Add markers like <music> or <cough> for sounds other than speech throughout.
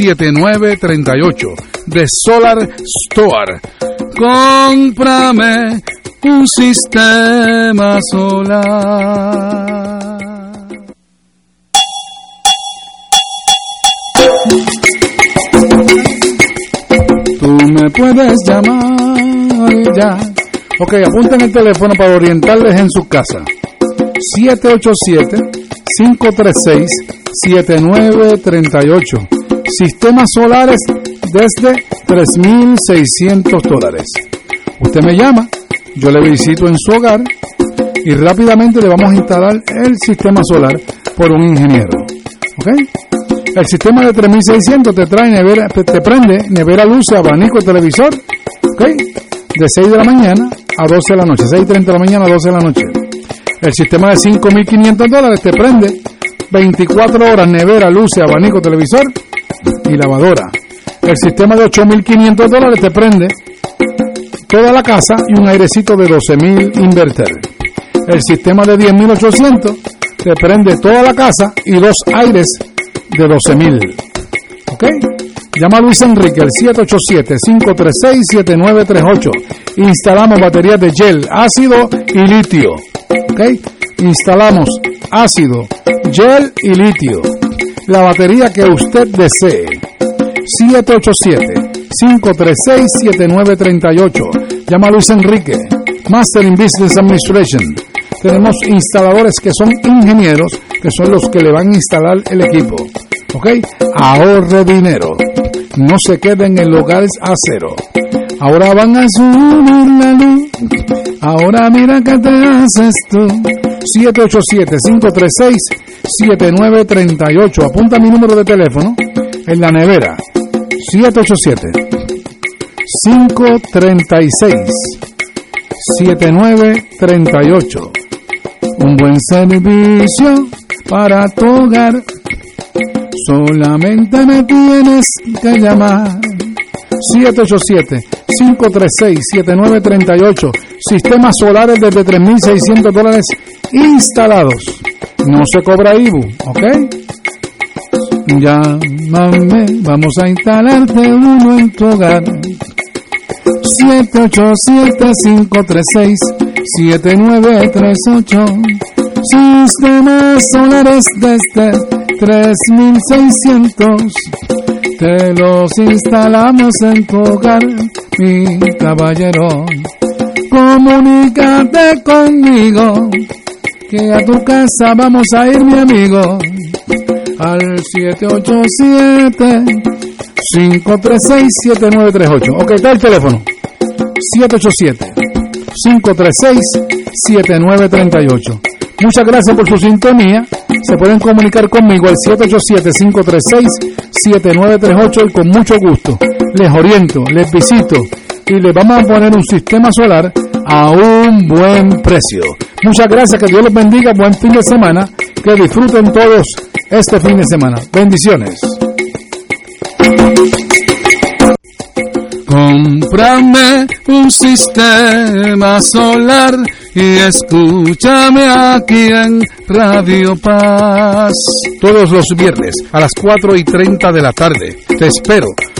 787-536-7938 de Solar Store. Cómprame un sistema solar. Tú me puedes llamar ya. Ok, apunten el teléfono para orientarles en su casa. 787-536-7938. Sistemas solares desde 3.600 dólares. Usted me llama, yo le visito en su hogar y rápidamente le vamos a instalar el sistema solar por un ingeniero. ¿Ok? El sistema de 3600 te trae nevera, te prende nevera, luz, abanico, televisor, ¿ok? De 6 de la mañana a 12 de la noche, 6.30 de la mañana a 12 de la noche. El sistema de 5.500 dólares te prende 24 horas nevera, luz, abanico, televisor y lavadora. El sistema de 8.500 dólares te prende toda la casa y un airecito de 12.000 inverter. El sistema de 10.800 te prende toda la casa y dos aires de 12.000. ¿Ok? Llama a Luis Enrique al 787-536-7938. Instalamos baterías de gel, ácido y litio. ¿Ok? Instalamos ácido, gel y litio. La batería que usted desee. 787-536-7938. Llama a Luis Enrique. Master in Business Administration. Tenemos instaladores que son ingenieros, que son los que le van a instalar el equipo. ¿Ok? Ahorre dinero. No se queden en lugares a cero. Ahora van a subir la luz. Ahora mira qué te haces tú. 787-536-7938. Apunta mi número de teléfono en la nevera. 787-536-7938. Un buen servicio para tu. Solamente me tienes que llamar. 787-536-7938. Sistemas solares desde 3.600 dólares instalados. No se cobra IBU, ¿ok? Llámame, vamos a instalarte uno en tu hogar. 787-536-7938. Sistemas solares desde 3600. Te los instalamos en tu hogar, mi caballero. Comunícate conmigo, que a tu casa vamos a ir, mi amigo. Al 787 536 7938. Ok, está el teléfono. 787 536 7938. Muchas gracias por su sintonía. Se pueden comunicar conmigo al 787-536-7938 y con mucho gusto les oriento, les visito y les vamos a poner un sistema solar a un buen precio. Muchas gracias, que Dios los bendiga, buen fin de semana, que disfruten todos este fin de semana. Bendiciones. Cómprame un sistema solar y escúchame aquí en Radio Paz. Todos los viernes a las 4 y 30 de la tarde. Te espero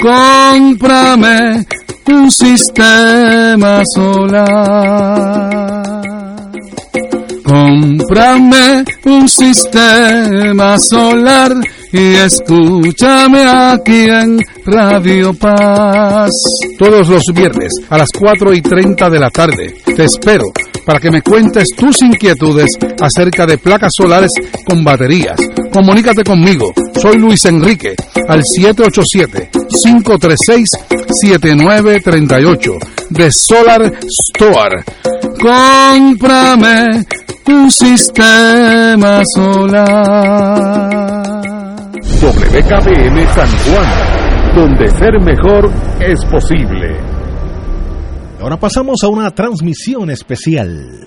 Cómprame un sistema solar. Cómprame un sistema solar y escúchame aquí en Radio Paz. Todos los viernes a las 4 y 30 de la tarde. Te espero para que me cuentes tus inquietudes acerca de placas solares con baterías. Comunícate conmigo. Soy Luis Enrique al 787-536-7938 de Solar Store. Cómprame un sistema solar. WKBM San Juan, donde ser mejor es posible. Ahora pasamos a una transmisión especial.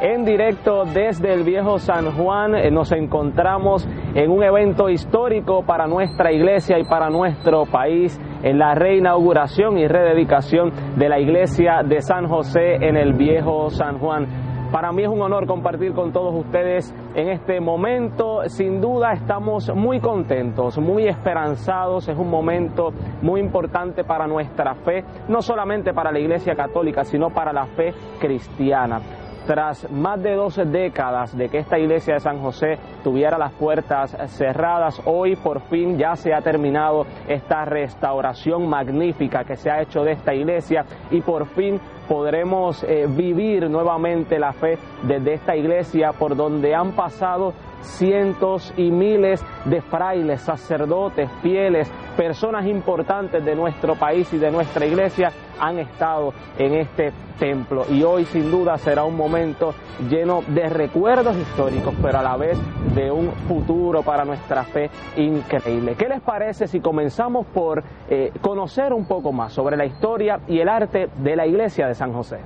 En directo desde el viejo San Juan. Eh, nos encontramos en un evento histórico para nuestra iglesia y para nuestro país, en la reinauguración y rededicación de la iglesia de San José en el viejo San Juan. Para mí es un honor compartir con todos ustedes en este momento. Sin duda estamos muy contentos, muy esperanzados. Es un momento muy importante para nuestra fe, no solamente para la Iglesia Católica, sino para la fe cristiana tras más de 12 décadas de que esta iglesia de San José tuviera las puertas cerradas, hoy por fin ya se ha terminado esta restauración magnífica que se ha hecho de esta iglesia y por fin podremos eh, vivir nuevamente la fe desde esta iglesia por donde han pasado cientos y miles de frailes, sacerdotes, fieles, personas importantes de nuestro país y de nuestra iglesia han estado en este templo y hoy sin duda será un momento lleno de recuerdos históricos, pero a la vez de un futuro para nuestra fe increíble. ¿Qué les parece si comenzamos por eh, conocer un poco más sobre la historia y el arte de la iglesia de San José?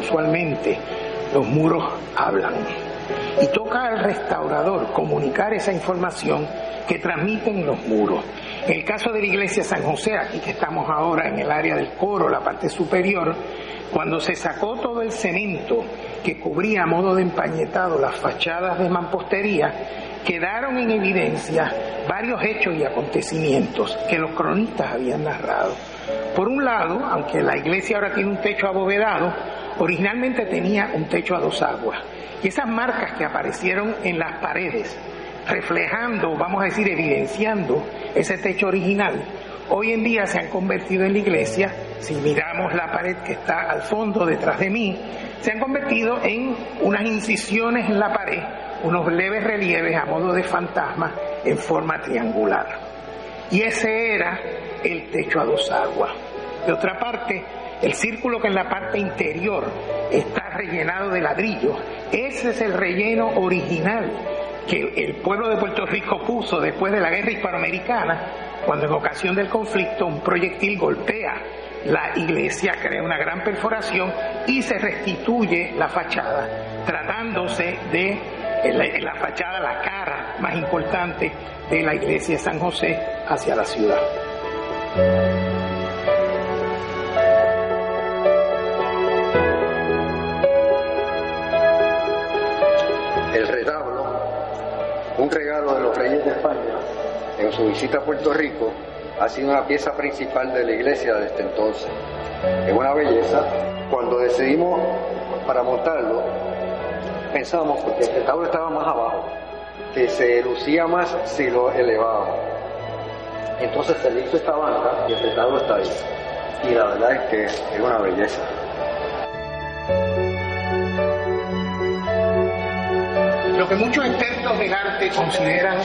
Usualmente los muros hablan. Y toca al restaurador comunicar esa información que transmiten los muros. En el caso de la iglesia San José, aquí que estamos ahora en el área del coro, la parte superior, cuando se sacó todo el cemento que cubría a modo de empañetado las fachadas de mampostería, quedaron en evidencia varios hechos y acontecimientos que los cronistas habían narrado. Por un lado, aunque la iglesia ahora tiene un techo abovedado, originalmente tenía un techo a dos aguas. Y esas marcas que aparecieron en las paredes, reflejando, vamos a decir, evidenciando ese techo original, hoy en día se han convertido en la iglesia, si miramos la pared que está al fondo detrás de mí, se han convertido en unas incisiones en la pared, unos leves relieves a modo de fantasma en forma triangular. Y ese era el techo a dos aguas. De otra parte, el círculo que en la parte interior está rellenado de ladrillos, ese es el relleno original que el pueblo de Puerto Rico puso después de la guerra hispanoamericana, cuando en ocasión del conflicto un proyectil golpea la iglesia, crea una gran perforación y se restituye la fachada, tratándose de la, la fachada, la cara más importante de la iglesia de San José hacia la ciudad. El retablo, un regalo de los reyes de España en su visita a Puerto Rico, ha sido una pieza principal de la iglesia desde entonces. Es una belleza. Cuando decidimos para montarlo, pensamos, porque el retablo estaba más abajo, que se lucía más si lo elevábamos. Entonces se le esta banca y el retablo está ahí. Y la verdad es que es una belleza. Lo que muchos expertos del arte consideran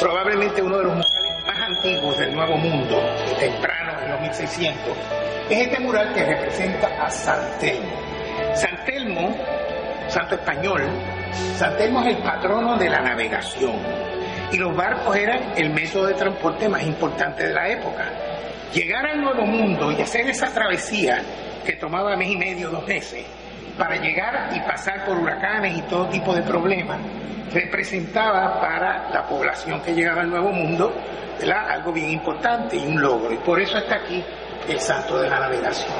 probablemente uno de los murales más antiguos del Nuevo Mundo, temprano en los 1600, es este mural que representa a San Telmo. San Telmo, santo español, San es el patrono de la navegación y los barcos eran el método de transporte más importante de la época. Llegar al Nuevo Mundo y hacer esa travesía que tomaba mes y medio, dos meses, para llegar y pasar por huracanes y todo tipo de problemas, representaba para la población que llegaba al Nuevo Mundo algo bien importante y un logro. Y por eso está aquí el santo de la navegación.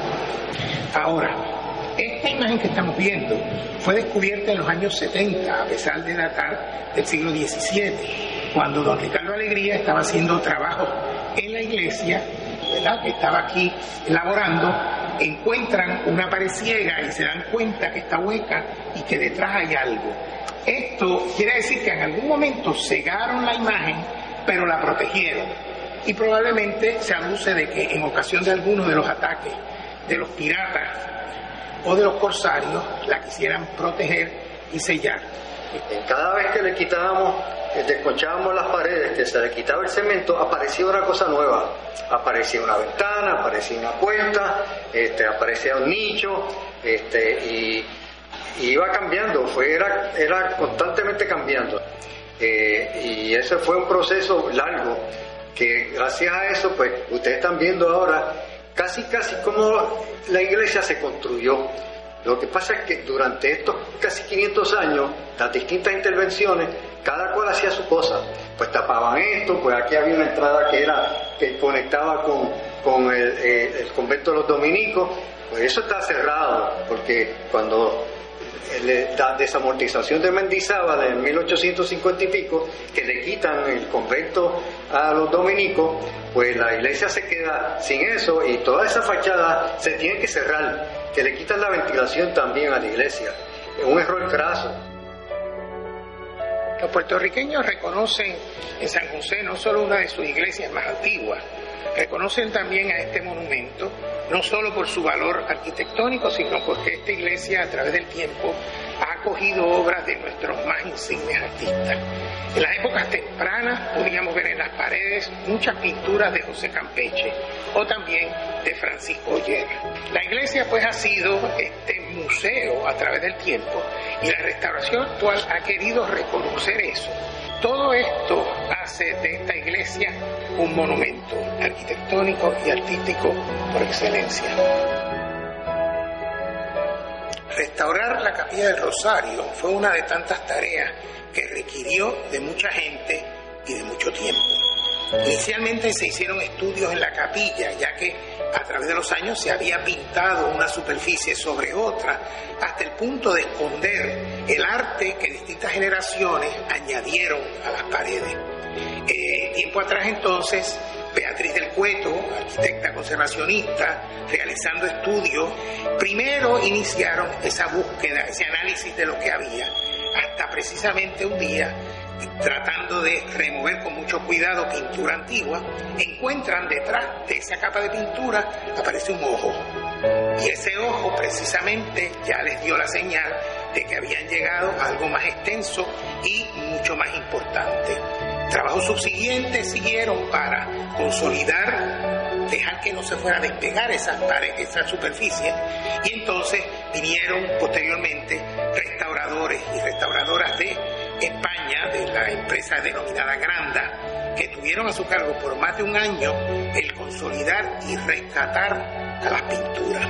Ahora, esta imagen que estamos viendo fue descubierta en los años 70, a pesar de datar del siglo XVII, cuando don Ricardo Alegría estaba haciendo trabajo en la iglesia, ¿verdad? que estaba aquí elaborando, encuentran una pared ciega y se dan cuenta que está hueca y que detrás hay algo. Esto quiere decir que en algún momento cegaron la imagen, pero la protegieron. Y probablemente se aduce de que en ocasión de algunos de los ataques de los piratas o de los corsarios, la quisieran proteger y sellar. Cada vez que le quitábamos, que desconchábamos las paredes, que se le quitaba el cemento, aparecía una cosa nueva. Aparecía una ventana, aparecía una puerta, este, aparecía un nicho, este, y, y iba cambiando, fue, era, era constantemente cambiando. Eh, y ese fue un proceso largo, que gracias a eso, pues ustedes están viendo ahora casi, casi como la iglesia se construyó. Lo que pasa es que durante estos casi 500 años, las distintas intervenciones, cada cual hacía su cosa. Pues tapaban esto, pues aquí había una entrada que era que conectaba con, con el, eh, el convento de los dominicos. Pues eso está cerrado, porque cuando la desamortización de Mendizábal en 1850 y pico, que le quitan el convento a los dominicos, pues la iglesia se queda sin eso y toda esa fachada se tiene que cerrar, que le quitan la ventilación también a la iglesia. Es un error craso. Los puertorriqueños reconocen en San José no solo una de sus iglesias más antiguas, reconocen también a este monumento no solo por su valor arquitectónico, sino porque esta iglesia a través del tiempo ha acogido obras de nuestros más insignes artistas. En las épocas tempranas podíamos ver en las paredes muchas pinturas de José Campeche o también de Francisco Oyer. La iglesia pues ha sido este museo a través del tiempo y la restauración actual ha querido reconocer eso. Todo esto hace de esta iglesia un monumento arquitectónico y artístico por excelencia. Restaurar la capilla del Rosario fue una de tantas tareas que requirió de mucha gente y de mucho tiempo. Inicialmente se hicieron estudios en la capilla, ya que a través de los años se había pintado una superficie sobre otra, hasta el punto de esconder el arte que distintas generaciones añadieron a las paredes. Eh, tiempo atrás entonces, Beatriz del Cueto, arquitecta conservacionista, realizando estudios, primero iniciaron esa búsqueda, ese análisis de lo que había, hasta precisamente un día tratando de remover con mucho cuidado pintura antigua, encuentran detrás de esa capa de pintura aparece un ojo. Y ese ojo precisamente ya les dio la señal de que habían llegado a algo más extenso y mucho más importante. Trabajos subsiguientes siguieron para consolidar, dejar que no se fuera a despegar esas paredes, esa superficie, y entonces vinieron posteriormente restauradores y restauradoras de España de la empresa denominada Granda, que tuvieron a su cargo por más de un año el consolidar y rescatar a las pinturas.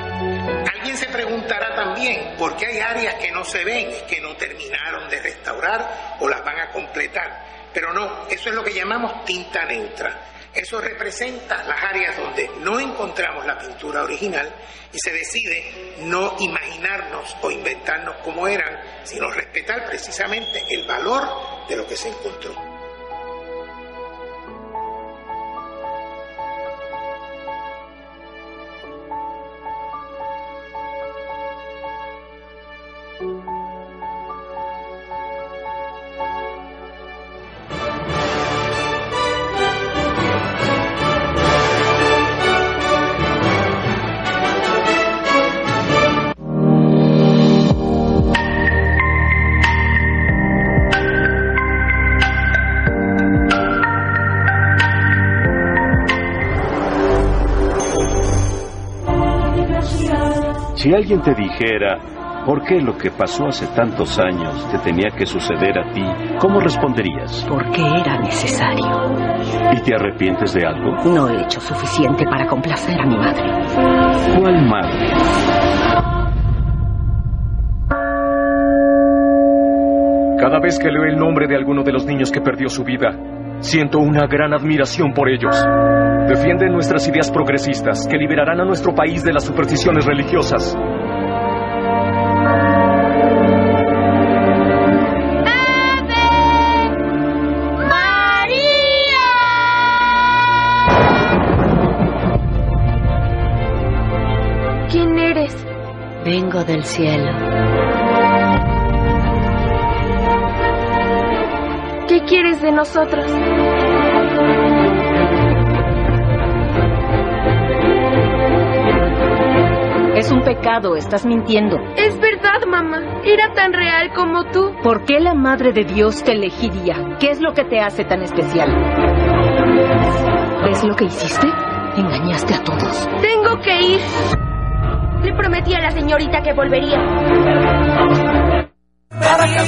Alguien se preguntará también por qué hay áreas que no se ven, que no terminaron de restaurar o las van a completar. Pero no, eso es lo que llamamos tinta neutra. Eso representa las áreas donde no encontramos la pintura original y se decide no imaginarnos o inventarnos cómo eran, sino respetar precisamente el valor de lo que se encontró. Si alguien te dijera, ¿por qué lo que pasó hace tantos años te tenía que suceder a ti? ¿Cómo responderías? Porque era necesario. ¿Y te arrepientes de algo? No he hecho suficiente para complacer a mi madre. ¿Cuál madre? Cada vez que leo el nombre de alguno de los niños que perdió su vida, siento una gran admiración por ellos. Defienden nuestras ideas progresistas que liberarán a nuestro país de las supersticiones religiosas. ¿Quién eres? Vengo del cielo. ¿Qué quieres de nosotros? Pecado, estás mintiendo. Es verdad, mamá. Era tan real como tú. ¿Por qué la Madre de Dios te elegiría? ¿Qué es lo que te hace tan especial? ¿Ves lo que hiciste? Engañaste a todos. Tengo que ir. Le prometí a la señorita que volvería.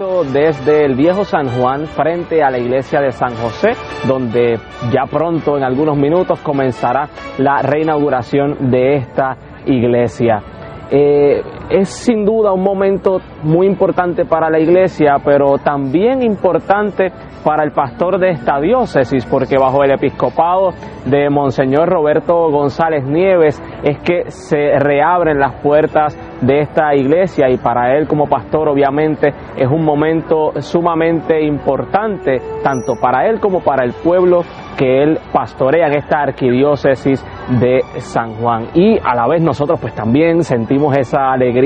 Desde el viejo San Juan frente a la iglesia de San José, donde ya pronto, en algunos minutos, comenzará la reinauguración de esta iglesia. Eh, es sin duda un momento muy importante para la iglesia, pero también importante para el pastor de esta diócesis, porque bajo el episcopado de Monseñor Roberto González Nieves es que se reabren las puertas de esta iglesia y para él como pastor obviamente es un momento sumamente importante tanto para él como para el pueblo que él pastorea en esta arquidiócesis de San Juan. Y a la vez nosotros pues también sentimos esa alegría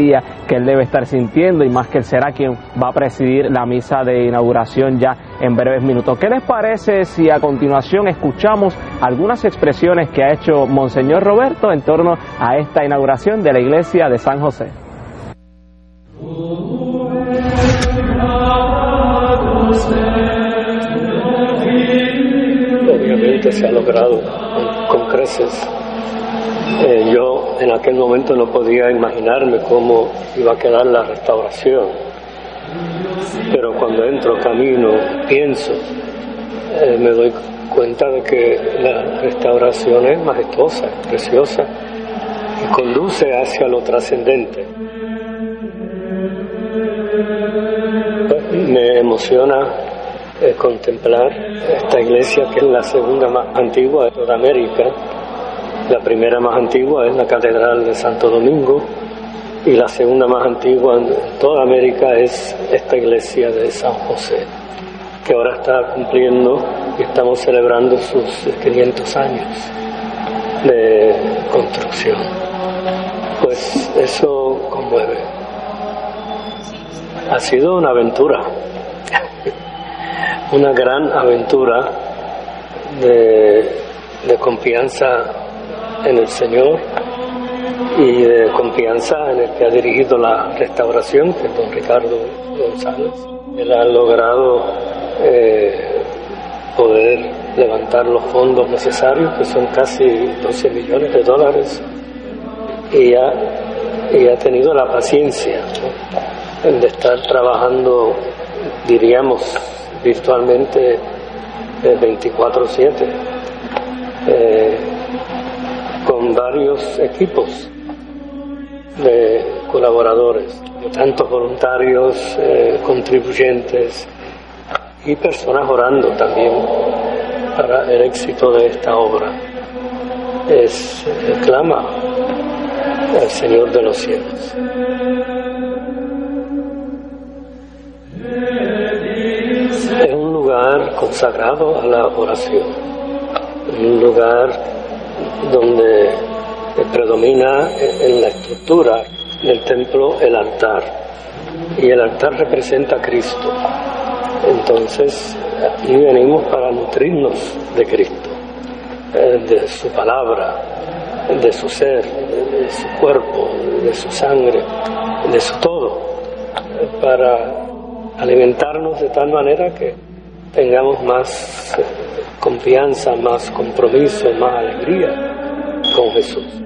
que él debe estar sintiendo y más que él será quien va a presidir la misa de inauguración ya en breves minutos. ¿Qué les parece si a continuación escuchamos algunas expresiones que ha hecho Monseñor Roberto en torno a esta inauguración de la iglesia de San José? se ha logrado con, creces. Eh, yo en aquel momento no podía imaginarme cómo iba a quedar la restauración, pero cuando entro, camino, pienso, eh, me doy cuenta de que la restauración es majestuosa, preciosa y conduce hacia lo trascendente. Pues, me emociona contemplar esta iglesia que es la segunda más antigua de toda América. La primera más antigua es la Catedral de Santo Domingo y la segunda más antigua en toda América es esta iglesia de San José, que ahora está cumpliendo y estamos celebrando sus 500 años de construcción. Pues eso conmueve. Ha sido una aventura <laughs> una gran aventura de, confianza en el Señor y de confianza en el que ha dirigido la restauración, que es don Ricardo González. Él ha logrado eh, poder levantar los fondos necesarios, que son casi 12 millones de dólares, y ha, y ha tenido la paciencia de estar trabajando, diríamos, virtualmente 24/7 eh, con varios equipos de colaboradores, tantos voluntarios, eh, contribuyentes y personas orando también para el éxito de esta obra. Es clama al Señor de los cielos. consagrado a la oración, un lugar donde predomina en la estructura del templo el altar y el altar representa a Cristo. Entonces, aquí venimos para nutrirnos de Cristo, eh, de su palabra, de su ser, de su cuerpo, de su sangre, de su todo, para alimentarnos de tal manera que tengamos más confianza, más compromiso, más alegría con Jesús.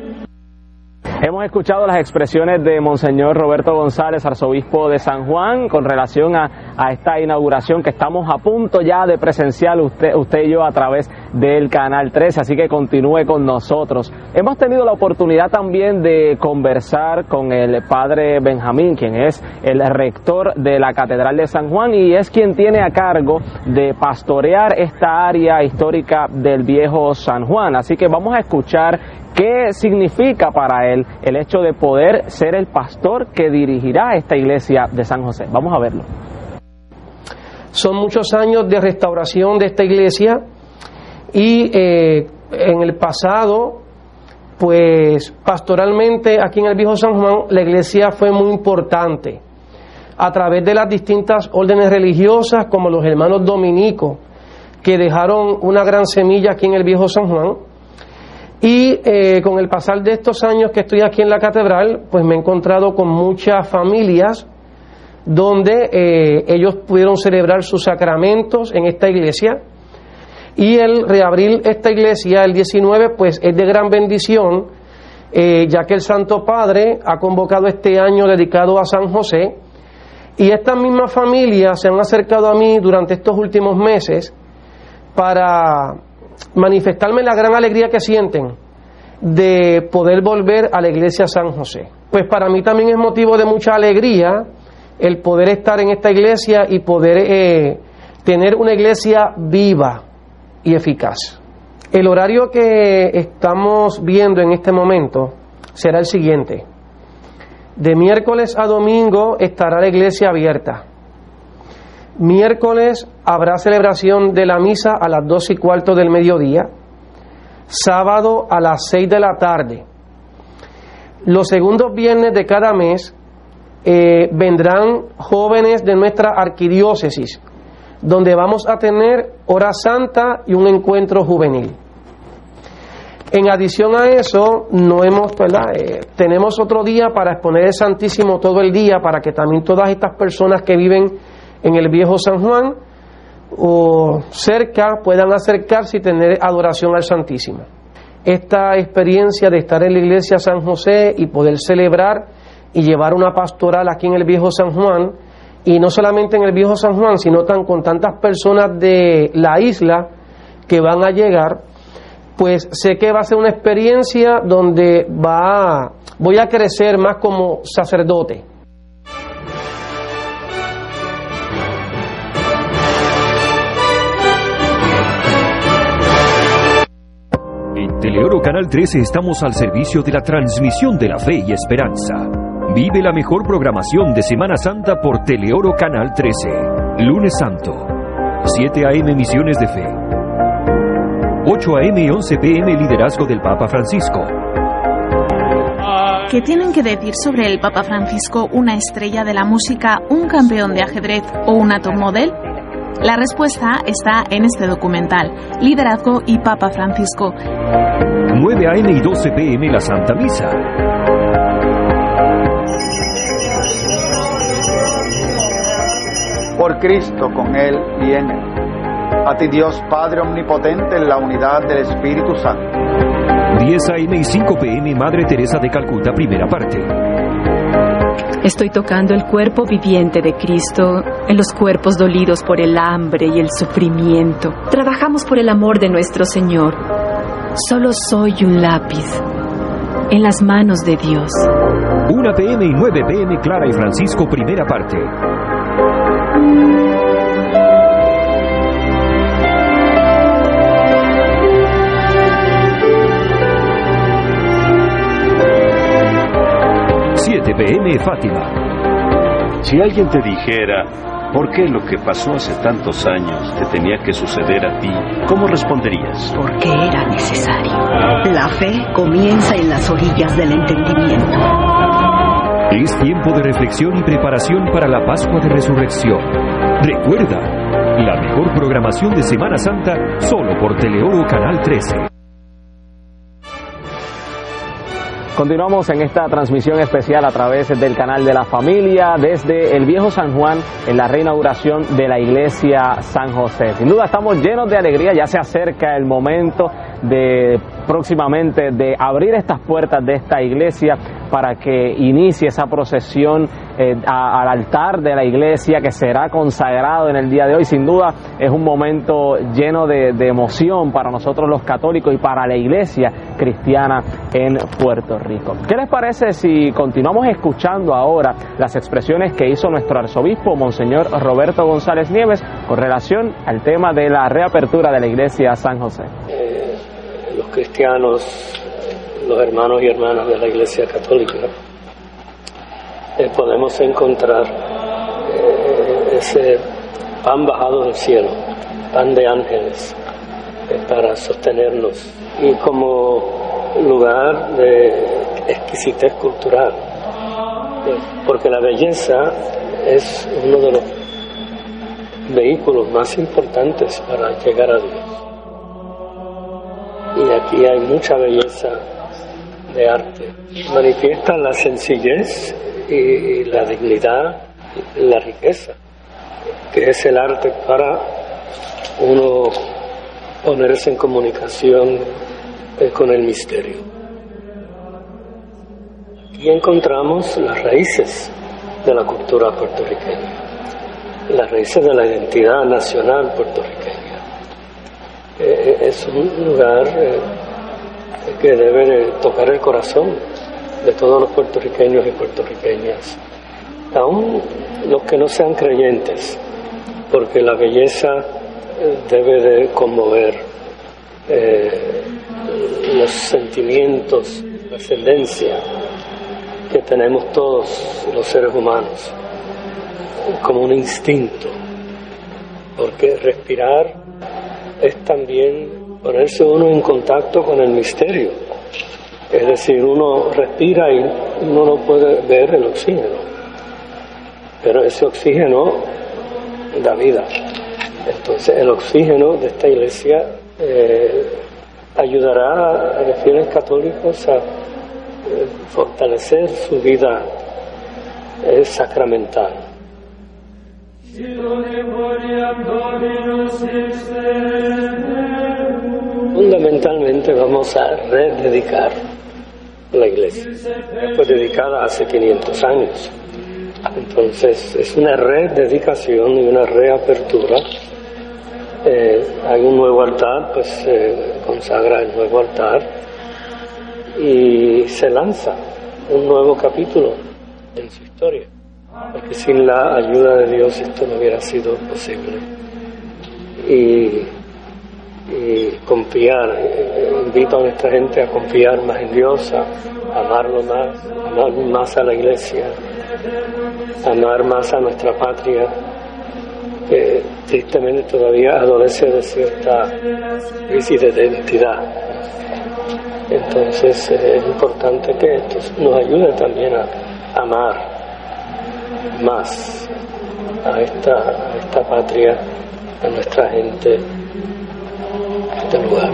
Hemos escuchado las expresiones de Monseñor Roberto González, arzobispo de San Juan, con relación a, esta inauguración que estamos a punto ya de presenciar usted, usted y yo a través del Canal 13, así que continúe con nosotros. Hemos tenido la oportunidad también de conversar con el padre Benjamín, quien es el rector de la Catedral de San Juan y es quien tiene a cargo de pastorear esta área histórica del viejo San Juan. Así que vamos a escuchar ¿Qué significa para él el hecho de poder ser el pastor que dirigirá esta iglesia de San José? Vamos a verlo. Son muchos años de restauración de esta iglesia y eh, en el pasado, pues pastoralmente aquí en el Viejo San Juan la iglesia fue muy importante a través de las distintas órdenes religiosas como los hermanos dominicos que dejaron una gran semilla aquí en el Viejo San Juan y eh, con el pasar de estos años que estoy aquí en la catedral, pues me he encontrado con muchas familias donde eh, ellos pudieron celebrar sus sacramentos en esta iglesia. Y el reabrir esta iglesia el 19, pues es de gran bendición, eh, ya que el Santo Padre ha convocado este año dedicado a San José. Y estas mismas familias se han acercado a mí durante estos últimos meses para manifestarme la gran alegría que sienten de poder volver a la iglesia San José. pues para mí también es motivo de mucha alegría el poder estar en esta iglesia y poder eh, tener una iglesia viva y eficaz. El horario que estamos viendo en este momento será el siguiente. De miércoles a domingo estará la iglesia abierta. Miércoles habrá celebración de la misa a las dos y cuarto del mediodía. Sábado a las seis de la tarde. Los segundos viernes de cada mes eh, vendrán jóvenes de nuestra arquidiócesis, donde vamos a tener hora santa y un encuentro juvenil. En adición a eso, no hemos, eh, tenemos otro día para exponer el Santísimo todo el día, para que también todas estas personas que viven en el viejo San Juan o cerca puedan acercarse y tener adoración al Santísimo. Esta experiencia de estar en la iglesia San José y poder celebrar y llevar una pastoral aquí en el viejo San Juan, y no solamente en el viejo San Juan, sino tan, con tantas personas de la isla que van a llegar, pues sé que va a ser una experiencia donde va, voy a crecer más como sacerdote Teleoro Canal 13 estamos al servicio de la transmisión de la fe y esperanza. Vive la mejor programación de Semana Santa por Teleoro Canal 13. Lunes Santo, 7 a.m. Misiones de Fe. 8 a.m. y 11 p.m. Liderazgo del Papa Francisco. ¿Qué tienen que decir sobre el Papa Francisco una estrella de la música, un campeón de ajedrez o una top model? La respuesta está en este documental, Liderazgo y Papa Francisco. 9 a.m. y 12 p.m. la Santa Misa. Por Cristo, con Él y en Él. A ti Dios Padre Omnipotente en la unidad del Espíritu Santo. 10 a.m. y 5 p.m. Madre Teresa de Calcuta, primera parte. Estoy tocando el cuerpo viviente de Cristo en los cuerpos dolidos por el hambre y el sufrimiento. Trabajamos por el amor de nuestro Señor. Solo soy un lápiz en las manos de Dios. 1 pm y 9 pm Clara y Francisco, primera parte. Pm Fátima. Si alguien te dijera, ¿por qué lo que pasó hace tantos años te tenía que suceder a ti? ¿Cómo responderías? Porque era necesario. La fe comienza en las orillas del entendimiento. Es tiempo de reflexión y preparación para la Pascua de Resurrección. Recuerda, la mejor programación de Semana Santa solo por Teleoro Canal 13. Continuamos en esta transmisión especial a través del canal de la familia desde el viejo San Juan en la reinauguración de la iglesia San José. Sin duda estamos llenos de alegría, ya se acerca el momento de próximamente de abrir estas puertas de esta iglesia para que inicie esa procesión eh, al altar de la iglesia que será consagrado en el día de hoy. Sin duda es un momento lleno de, de emoción para nosotros los católicos y para la iglesia cristiana en Puerto Rico. ¿Qué les parece si continuamos escuchando ahora las expresiones que hizo nuestro arzobispo, Monseñor Roberto González Nieves, con relación al tema de la reapertura de la iglesia San José? los cristianos, los hermanos y hermanas de la Iglesia Católica, eh, podemos encontrar eh, ese pan bajado del cielo, pan de ángeles, eh, para sostenernos y como lugar de exquisitez cultural, porque la belleza es uno de los vehículos más importantes para llegar a Dios y aquí hay mucha belleza de arte. Manifiesta la sencillez y la dignidad, la riqueza, que es el arte para uno ponerse en comunicación eh, con el misterio. Aquí encontramos las raíces de la cultura puertorriqueña, las raíces de la identidad nacional puertorriqueña. Eh, es un lugar eh, que debe tocar el corazón de todos los puertorriqueños y puertorriqueñas, aún los que no sean creyentes, porque la belleza eh, debe de conmover eh, los sentimientos, la ascendencia que tenemos todos los seres humanos, como un instinto, porque respirar es también ponerse uno en contacto con el misterio, es decir, uno respira y uno no puede ver el oxígeno, pero ese oxígeno da vida. Entonces el oxígeno de esta iglesia eh, ayudará a los fieles católicos a eh, fortalecer su vida eh, sacramental. Fundamentalmente vamos a rededicar la iglesia. Fue dedicada hace 500 años. Entonces es una rededicación y una reapertura. Eh, hay un nuevo altar, pues se consagra el nuevo altar y se lanza un nuevo capítulo en su historia. Porque sin la ayuda de Dios esto no hubiera sido posible. Y, y confiar, invito a nuestra gente a confiar más en Dios, a amarlo más, amar más a la iglesia, amar más a nuestra patria, que tristemente todavía adolece de cierta crisis de identidad. Entonces es importante que esto nos ayude también a amar más a esta, a esta patria, a nuestra gente, este lugar.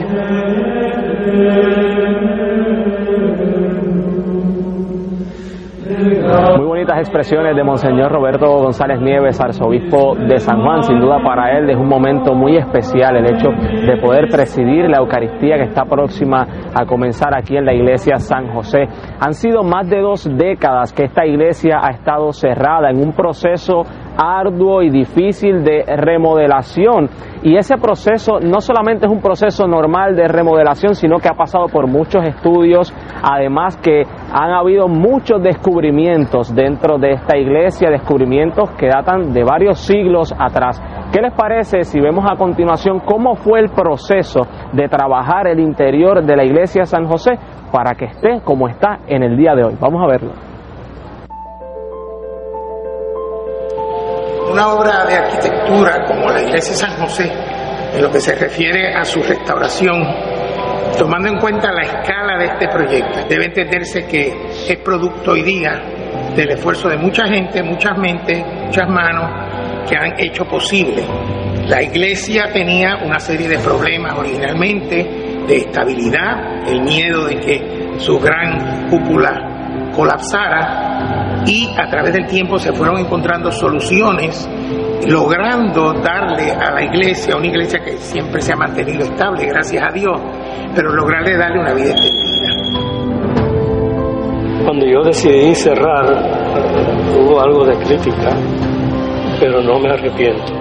Muy bonitas expresiones de Monseñor Roberto González Nieves, arzobispo de San Juan. Sin duda para él es un momento muy especial el hecho de poder presidir la Eucaristía que está próxima a comenzar aquí en la iglesia San José. Han sido más de dos décadas que esta iglesia ha estado cerrada en un proceso arduo y difícil de remodelación. Y ese proceso no solamente es un proceso normal de remodelación, sino que ha pasado por muchos estudios, además que han habido muchos descubrimientos dentro de esta iglesia, descubrimientos que datan de varios siglos atrás. ¿Qué les parece si vemos a continuación cómo fue el proceso de trabajar el interior de la iglesia San José para que esté como está en el día de hoy? Vamos a verlo. Una obra de arquitectura como la iglesia San José, en lo que se refiere a su restauración, tomando en cuenta la escala de este proyecto, debe entenderse que es producto hoy día del esfuerzo de mucha gente, muchas mentes, muchas manos que han hecho posible. La iglesia tenía una serie de problemas originalmente de estabilidad, el miedo de que su gran cúpula colapsara y a través del tiempo se fueron encontrando soluciones logrando darle a la iglesia, una iglesia que siempre se ha mantenido estable, gracias a Dios, pero lograrle darle una vida extendida. Cuando yo decidí cerrar, hubo algo de crítica, pero no me arrepiento.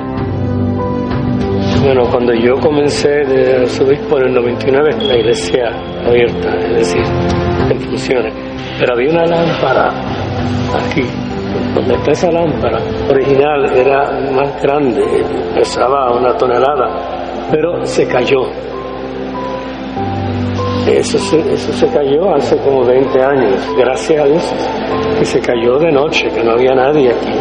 Bueno, cuando yo comencé de subir por el 99, la iglesia abierta, es decir, funciones. Pero había una lámpara aquí, donde está esa lámpara original era más grande, pesaba una tonelada, pero se cayó. Eso se, eso se cayó hace como 20 años, gracias a Dios, y se cayó de noche, que no había nadie aquí.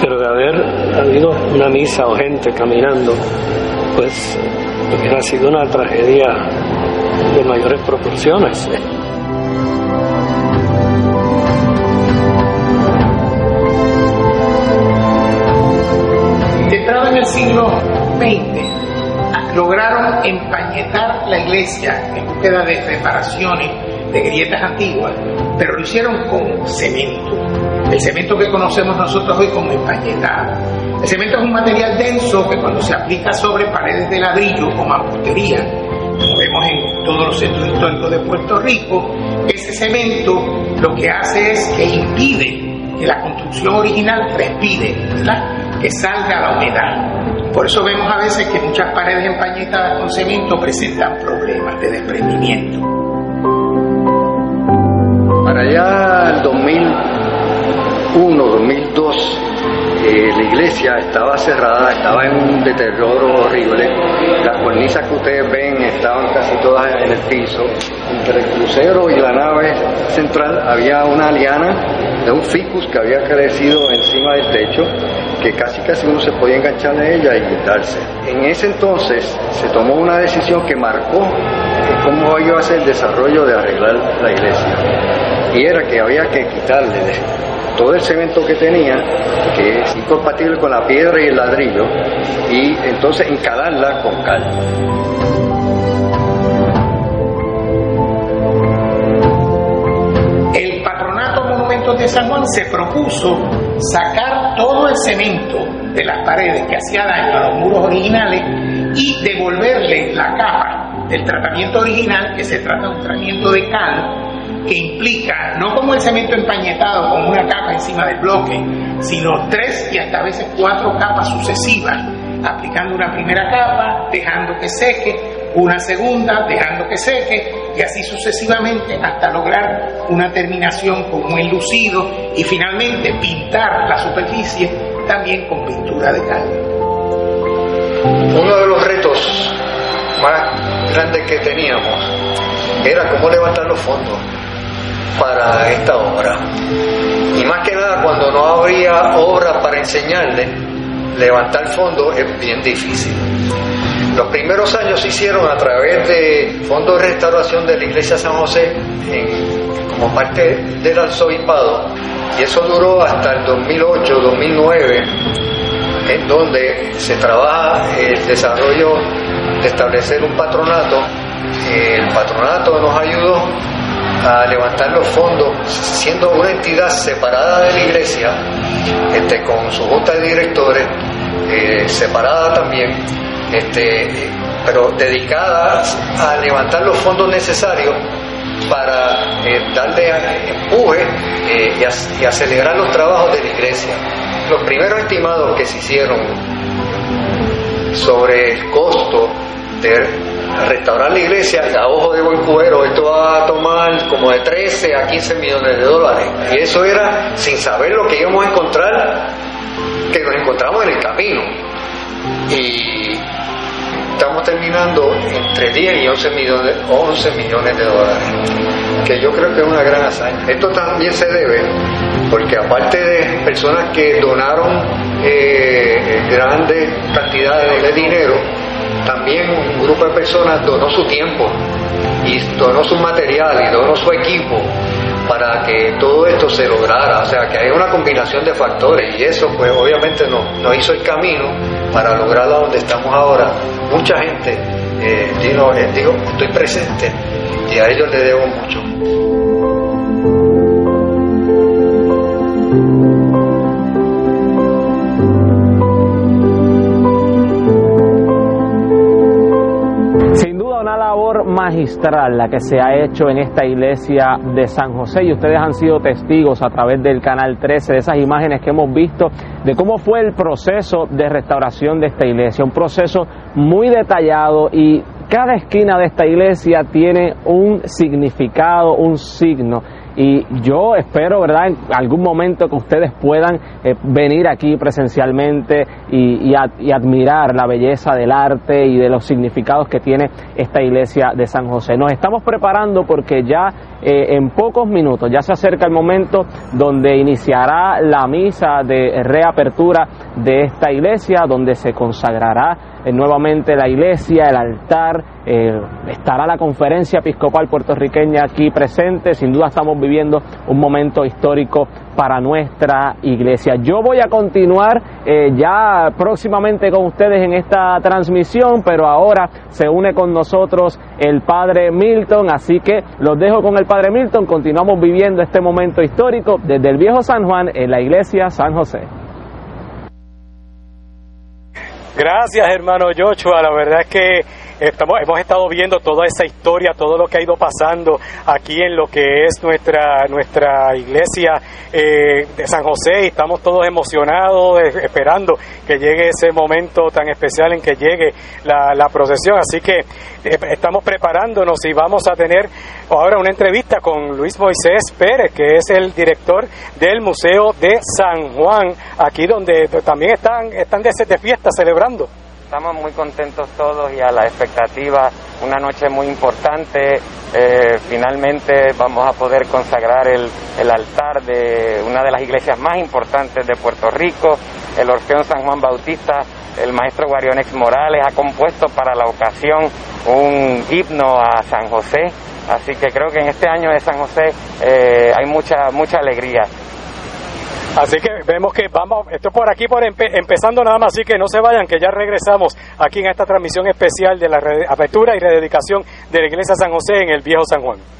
Pero de haber habido una misa o gente caminando, pues hubiera sido una tragedia de mayores proporciones. Entrado en el siglo XX, lograron empañetar la iglesia en búsqueda de reparaciones de grietas antiguas, pero lo hicieron con cemento. El cemento que conocemos nosotros hoy como empañetado. El cemento es un material denso que cuando se aplica sobre paredes de ladrillo o mampostería, como vemos en todos los centros históricos de Puerto Rico, ese cemento lo que hace es que impide que la construcción original respire, ¿verdad? que salga la humedad. Por eso vemos a veces que muchas paredes empañetadas con cemento presentan problemas de desprendimiento. Para allá, el 2001, 2002, eh, la iglesia estaba cerrada, estaba en un deterioro horrible. Las cornisas que ustedes ven estaban casi todas en el piso. Entre el crucero y la nave central había una liana de un ficus que había crecido encima del techo, que casi casi uno se podía enganchar de ella y quitarse. En ese entonces se tomó una decisión que marcó cómo iba a ser el desarrollo de arreglar la iglesia. Y era que había que quitarle todo el cemento que tenía, que es incompatible con la piedra y el ladrillo, y entonces encalarla con cal. El Patronato Monumentos de San Juan se propuso sacar todo el cemento de las paredes que hacía daño a los muros originales y devolverle la capa del tratamiento original, que se trata de un tratamiento de cal, que implica, no como el cemento empañetado con una capa encima del bloque, sino tres y hasta a veces cuatro capas sucesivas, aplicando una primera capa, dejando que seque, una segunda, dejando que seque, y así sucesivamente hasta lograr una terminación con un enlucido y finalmente pintar la superficie también con pintura de cal. Uno de los retos más grandes que teníamos era cómo levantar los fondos para esta obra. Y más que nada cuando no habría obra para enseñarle, levantar fondos es bien difícil. Los primeros años se hicieron a través de fondos de restauración de la iglesia San José como parte del arzobispado y eso duró hasta el 2008-2009 en donde se trabaja el desarrollo de establecer un patronato. El patronato nos ayudó a levantar los fondos, siendo una entidad separada de la iglesia, este, con su junta de directores, eh, separada también, este, pero dedicada a levantar los fondos necesarios para eh, darle empuje eh, y, y acelerar los trabajos de la iglesia. Los primeros estimados que se hicieron sobre el costo de restaurar la iglesia a ojo de buen cubero, esto va a tomar como de 13 a 15 millones de dólares. Y eso era sin saber lo que íbamos a encontrar, que nos encontramos en el camino. Y estamos terminando entre 10 y 11 millones, 11 millones de dólares, que yo creo que es una gran hazaña. Esto también se debe porque aparte de personas que donaron eh, grandes cantidades de dinero, también un grupo de personas donó su tiempo y donó su material y donó su equipo para que todo esto se lograra, o sea que hay una combinación de factores y eso pues obviamente nos, hizo el camino para lograr a donde estamos ahora. Mucha gente, eh, digo, eh, digo, estoy presente y a ellos les debo mucho. Magistral la que se ha hecho en esta iglesia de San José. Y ustedes han sido testigos a través del canal 13 de esas imágenes que hemos visto de cómo fue el proceso de restauración de esta iglesia, un proceso muy detallado y cada esquina de esta iglesia tiene un significado, un signo y yo espero, ¿verdad?, en algún momento que ustedes puedan eh, venir aquí presencialmente y, admirar la belleza del arte y de los significados que tiene esta iglesia de San José. Nos estamos preparando porque ya eh, en pocos minutos, ya se acerca el momento donde iniciará la misa de reapertura de esta iglesia, donde se consagrará eh, nuevamente la iglesia, el altar, eh, estará la conferencia episcopal puertorriqueña aquí presente, sin duda estamos viviendo un momento histórico para nuestra iglesia. Yo voy a continuar eh, ya próximamente con ustedes en esta transmisión, pero ahora se une con nosotros el Padre Milton, así que los dejo con el Padre Milton, continuamos viviendo este momento histórico desde el viejo San Juan en la iglesia San José. Gracias, hermano Joshua. La verdad es que estamos, hemos estado viendo toda esa historia, todo lo que ha ido pasando aquí en lo que es nuestra, nuestra iglesia eh, de San José y estamos todos emocionados, eh, esperando que llegue ese momento tan especial en que llegue la, la procesión. Así que eh, estamos preparándonos y vamos a tener ahora una entrevista con Luis Moisés Pérez, que es el director del Museo de San Juan, aquí donde también están, están de, de fiesta celebrando. Estamos muy contentos todos y a la expectativa, una noche muy importante. Eh, finalmente vamos a poder consagrar el, el, altar de una de las iglesias más importantes de Puerto Rico, el Orfeón San Juan Bautista. El maestro Guarionex Morales ha compuesto para la ocasión un himno a San José, así que creo que en este año de San José eh, hay mucha, mucha alegría. Así que vemos que vamos, esto por aquí por empe empezando nada más, así que no se vayan, que ya regresamos aquí en esta transmisión especial de la apertura y rededicación de la Iglesia San José en el Viejo San Juan.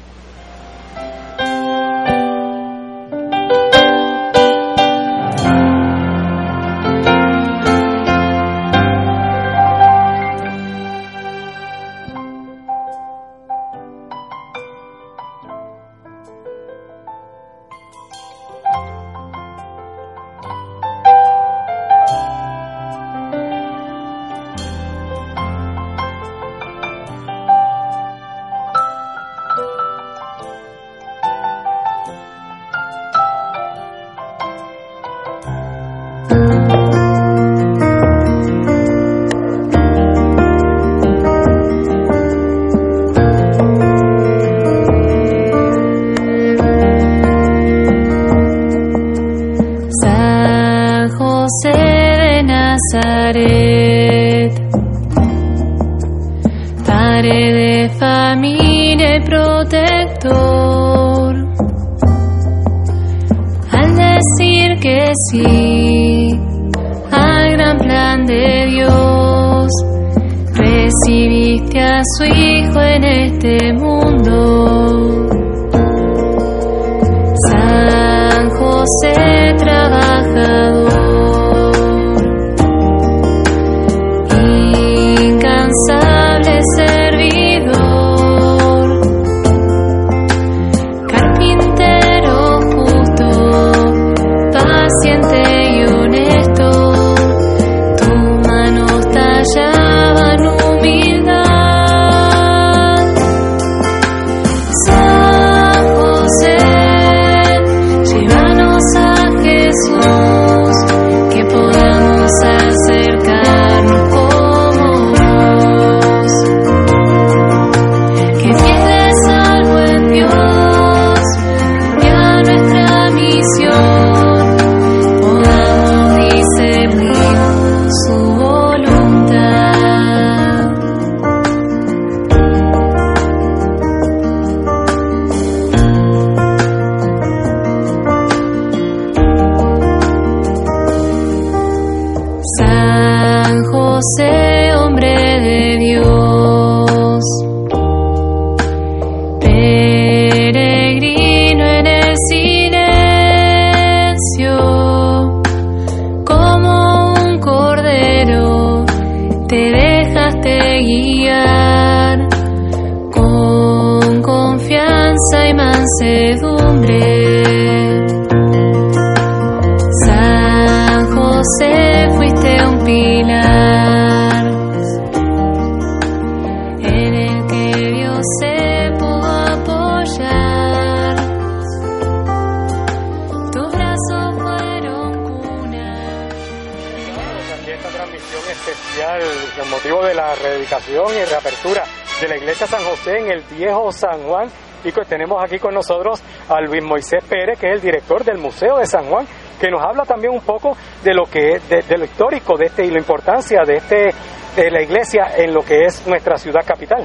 Nosotros a Luis Moisés Pérez, que es el director del Museo de San Juan, que nos habla también un poco de lo que de, lo histórico de este y la importancia de este de la iglesia en lo que es nuestra ciudad capital.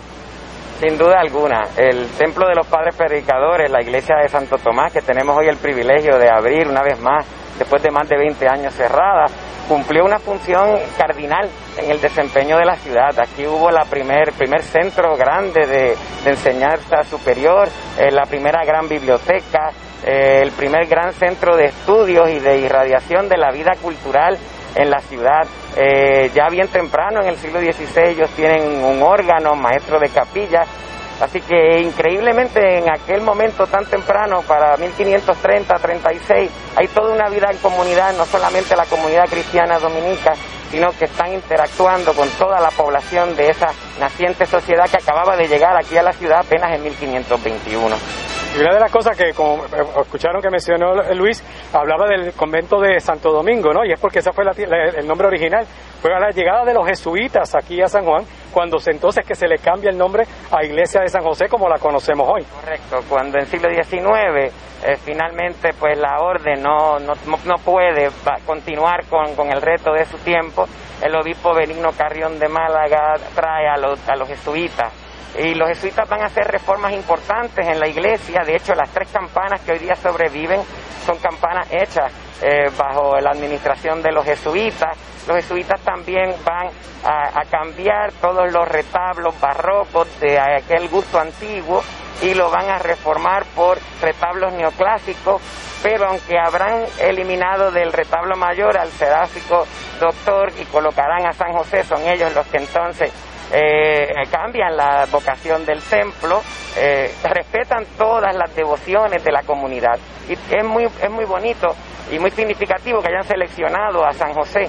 Sin duda alguna, el Templo de los Padres Predicadores, la iglesia de Santo Tomás, que tenemos hoy el privilegio de abrir una vez más, después de más de 20 años cerrada, cumplió una función cardinal en el desempeño de la ciudad. Aquí hubo la primer, primer centro grande de, enseñanza superior, eh, la primera gran biblioteca, eh, el primer gran centro de estudios y de irradiación de la vida cultural en la ciudad. Eh, ya bien temprano, en el siglo XVI, ellos tienen un órgano, maestro de capilla, Así que increíblemente en aquel momento tan temprano, para 1530-36, hay toda una vida en comunidad, no solamente la comunidad cristiana dominica, sino que están interactuando con toda la población de esa naciente sociedad que acababa de llegar aquí a la ciudad apenas en 1521. Y una de las cosas que, como eh, escucharon que mencionó Luis, hablaba del convento de Santo Domingo, ¿no? Y es porque ese fue el nombre original. Fue a la llegada de los jesuitas aquí a San Juan, cuando se, entonces que se le cambia el nombre a Iglesia de San José como la conocemos hoy. Correcto, cuando en siglo XIX eh, finalmente pues la orden no, no, no puede continuar con, con, el reto de su tiempo, el obispo Benigno Carrión de Málaga trae a los, a los jesuitas y los jesuitas van a hacer reformas importantes en la iglesia. De hecho, las tres campanas que hoy día sobreviven son campanas hechas eh, bajo la administración de los jesuitas. Los jesuitas también van a, cambiar todos los retablos barrocos de aquel gusto antiguo y lo van a reformar por retablos neoclásicos, pero aunque habrán eliminado del retablo mayor al seráfico doctor y colocarán a San José, son ellos los que entonces eh, cambian la vocación del templo, eh, respetan todas las devociones de la comunidad. Y es muy, es muy bonito y muy significativo que hayan seleccionado a San José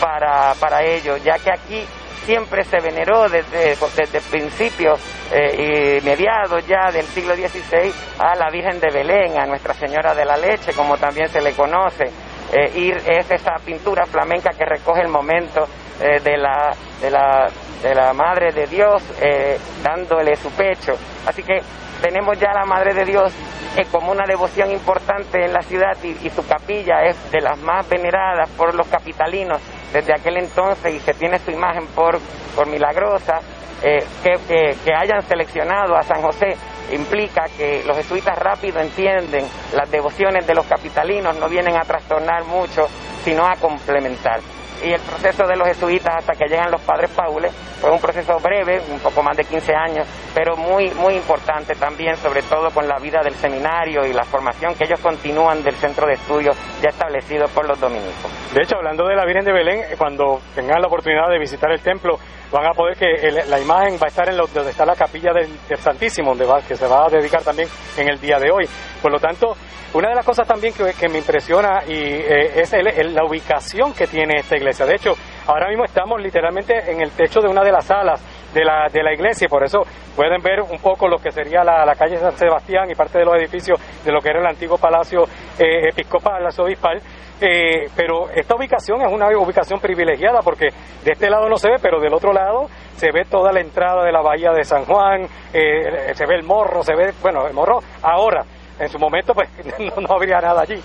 para, para ello, ya que aquí siempre se veneró desde, desde principios eh, y mediados ya del siglo XVI a la Virgen de Belén, a Nuestra Señora de la Leche, como también se le conoce. ir es esa pintura flamenca que recoge el momento de, la, de, la, de la Madre de Dios eh, dándole su pecho. Así que tenemos ya la Madre de Dios eh, como una devoción importante en la ciudad y, su capilla es de las más veneradas por los capitalinos desde aquel entonces y se tiene su imagen por, por milagrosa. Eh, que, que, hayan seleccionado a San José implica que los jesuitas rápido entienden las devociones de los capitalinos, no vienen a trastornar mucho, sino a complementar y el proceso de los jesuitas hasta que llegan los padres paules fue un proceso breve, un poco más de 15 años, pero muy, muy importante también, sobre todo con la vida del seminario y la formación que ellos continúan del centro de estudios ya establecido por los dominicos. De hecho, hablando de la Virgen de Belén, cuando tengan la oportunidad de visitar el templo, van a poder que la imagen va a estar en donde está la capilla del, Santísimo, donde va, que se va a dedicar también en el día de hoy. Por lo tanto, una de las cosas también que, me impresiona y eh, es la ubicación que tiene esta iglesia. De hecho, ahora mismo estamos literalmente en el techo de una de las salas de la, de la iglesia y por eso pueden ver un poco lo que sería la, calle San Sebastián y parte de los edificios de lo que era el antiguo palacio eh, episcopal. Eh, pero esta ubicación es una ubicación privilegiada porque de este lado no se ve, pero del otro lado se ve toda la entrada de la bahía de San Juan, eh, se ve el morro, se ve, bueno, el morro ahora, en su momento pues <laughs> no, habría nada allí.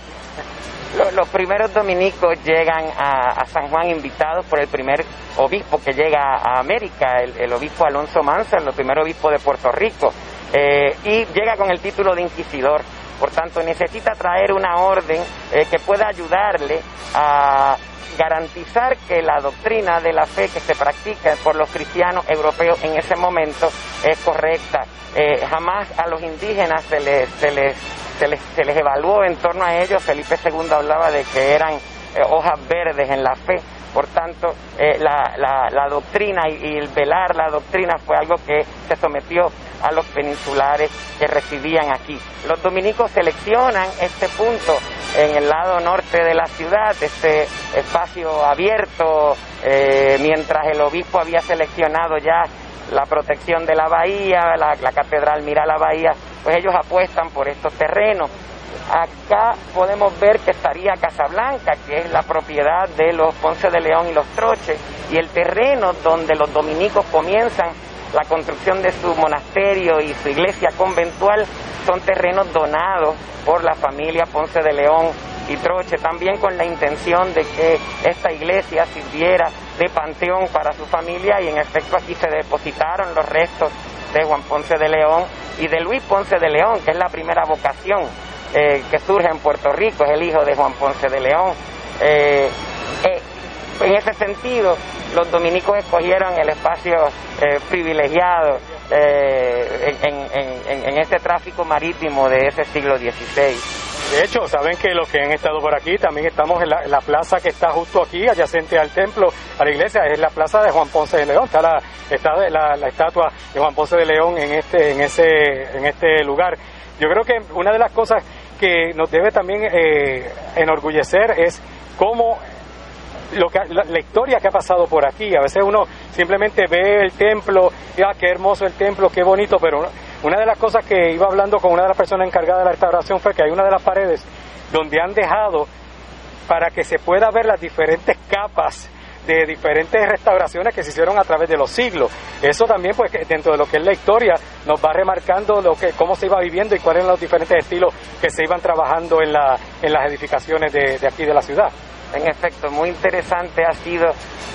Los, primeros dominicos llegan a, San Juan invitados por el primer obispo que llega a América, el, obispo Alonso Manso, el primer obispo de Puerto Rico, eh, y llega con el título de inquisidor. Por tanto, necesita traer una orden eh, que pueda ayudarle a garantizar que la doctrina de la fe que se practica por los cristianos europeos en ese momento es correcta. Eh, jamás a los indígenas se les, se, les, se, les, se les evaluó en torno a ellos. Felipe II hablaba de que eran eh, hojas verdes en la fe. Por tanto, eh, la, la, doctrina y, el velar la doctrina fue algo que se sometió a los peninsulares que residían aquí. Los dominicos seleccionan este punto en el lado norte de la ciudad, este espacio abierto, eh, mientras el obispo había seleccionado ya la protección de la bahía, la, la catedral mira la bahía, pues ellos apuestan por estos terrenos Acá podemos ver que estaría Casablanca, que es la propiedad de los Ponce de León y los Troches, y el terreno donde los dominicos comienzan la construcción de su monasterio y su iglesia conventual son terrenos donados por la familia Ponce de León y Troche, también con la intención de que esta iglesia sirviera de panteón para su familia y en efecto aquí se depositaron los restos de Juan Ponce de León y de Luis Ponce de León, que es la primera vocación eh, que surge en Puerto Rico, es el hijo de Juan Ponce de León. Eh, eh, en ese sentido, los dominicos escogieron el espacio privilegiado en, este tráfico marítimo de ese siglo XVI. De hecho, saben que los que han estado por aquí, también estamos en la, plaza que está justo aquí, adyacente al templo, a la iglesia, es la plaza de Juan Ponce de León. Está la, está la estatua de Juan Ponce de León en este, en ese, en este lugar. Yo creo que una de las cosas que nos debe también eh, enorgullecer es cómo lo que, la, historia que ha pasado por aquí. A veces uno simplemente ve el templo, y, ah, qué hermoso el templo, qué bonito, pero una de las cosas que iba hablando con una de las personas encargadas de la restauración fue que hay una de las paredes donde han dejado para que se pueda ver las diferentes capas de diferentes restauraciones que se hicieron a través de los siglos. Eso también, pues, dentro de lo que es la historia, nos va remarcando lo que, cómo se iba viviendo y cuáles eran los diferentes estilos que se iban trabajando en, la, en las edificaciones de, de aquí de la ciudad. En efecto, muy interesante ha sido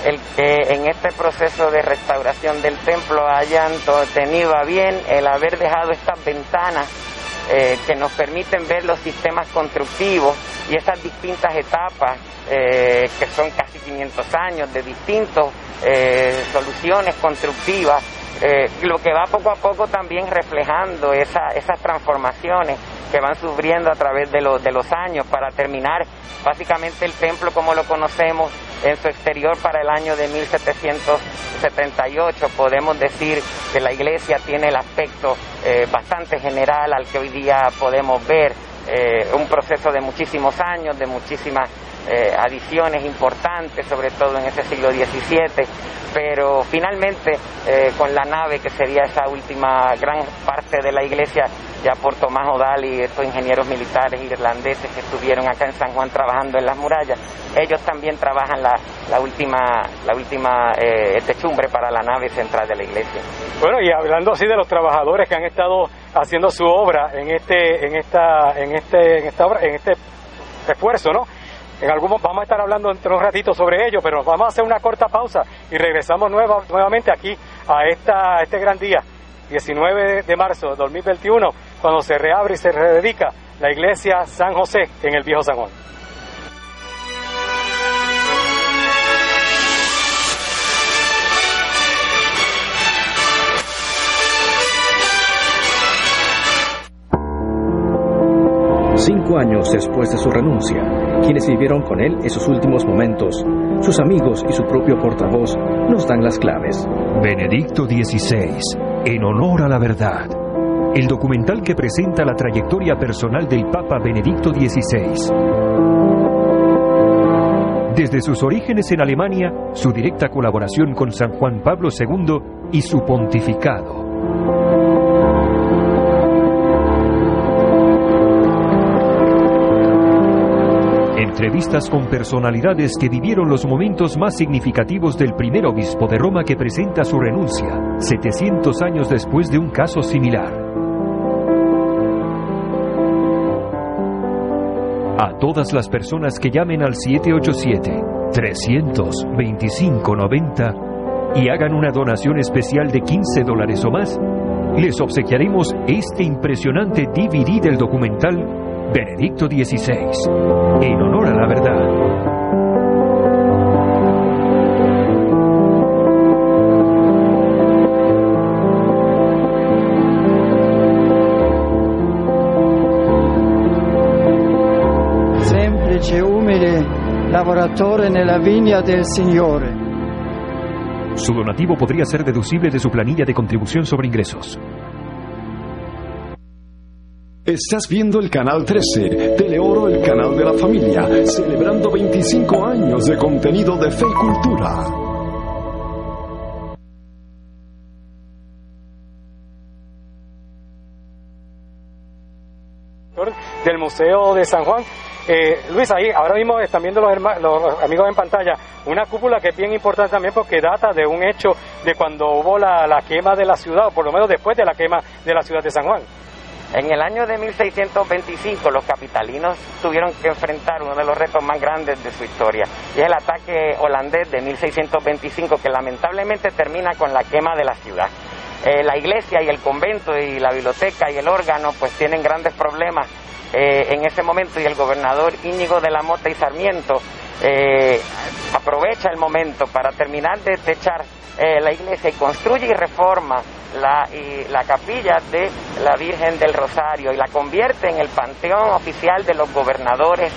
el que en este proceso de restauración del templo hayan tenido a bien el haber dejado estas ventanas eh, que nos permiten ver los sistemas constructivos y esas distintas etapas eh, que son casi 500 años de distintas eh, soluciones constructivas eh, lo que va poco a poco también reflejando esas transformaciones que van sufriendo a través de, de los años para terminar básicamente el templo como lo conocemos en su exterior para el año de 1778. Podemos decir que la iglesia tiene el aspecto eh, bastante general al que hoy día podemos ver, eh, un proceso de muchísimos años, de muchísimas eh, adiciones importantes, sobre todo en ese siglo XVII, pero finalmente eh, con la nave, que sería esa última gran parte de la iglesia, ya por Tomás Odal y estos ingenieros militares irlandeses que estuvieron acá en San Juan trabajando en las murallas, ellos también trabajan la, la última, la última eh, techumbre para la nave central de la iglesia. Bueno, y hablando así de los trabajadores que han estado haciendo su obra en este, en esta, en este, en esta obra, en este esfuerzo, ¿no? En algún vamos a estar hablando entre un ratito sobre ello, pero vamos a hacer una corta pausa y regresamos nuevamente aquí a, esta, este gran día, 19 de marzo de 2021, cuando se reabre y se rededica la iglesia San José en el Viejo San Juan. Cinco años después de su renuncia, quienes vivieron con él esos últimos momentos, sus amigos y su propio portavoz, nos dan las claves. Benedicto XVI, en honor a la verdad. El documental que presenta la trayectoria personal del Papa Benedicto XVI. Desde sus orígenes en Alemania, su directa colaboración con San Juan Pablo II y su pontificado Entrevistas con personalidades que vivieron los momentos más significativos del primer obispo de Roma que presenta su renuncia, 700 años después de un caso similar. A todas las personas que llamen al 787-325-90 y hagan una donación especial de 15 dólares o más, les obsequiaremos este impresionante DVD del documental Benedicto XVI, en honor a la verdad. Semplice, umile, lavoratore nella vigna del Signore. Su donativo podría ser deducible de su planilla de contribución sobre ingresos. Estás viendo el canal 13, Teleoro, el canal de la familia, celebrando 25 años de contenido de fe y cultura. Del Museo de San Juan. Eh, Luis, ahí ahora mismo están viendo los, amigos en pantalla una cúpula que es bien importante también porque data de un hecho de cuando hubo la quema de la ciudad, o por lo menos después de la quema de la ciudad de San Juan. En el año de 1625 los capitalinos tuvieron que enfrentar uno de los retos más grandes de su historia y es el ataque holandés de 1625 que lamentablemente termina con la quema de la ciudad. Eh, la iglesia y el convento y la biblioteca y el órgano pues tienen grandes problemas eh, en ese momento y el gobernador Íñigo de la Mota y Sarmiento eh, aprovecha el momento para terminar de techar la iglesia y construye y reforma la, la capilla de la Virgen del Rosario y la convierte en el panteón oficial de los gobernadores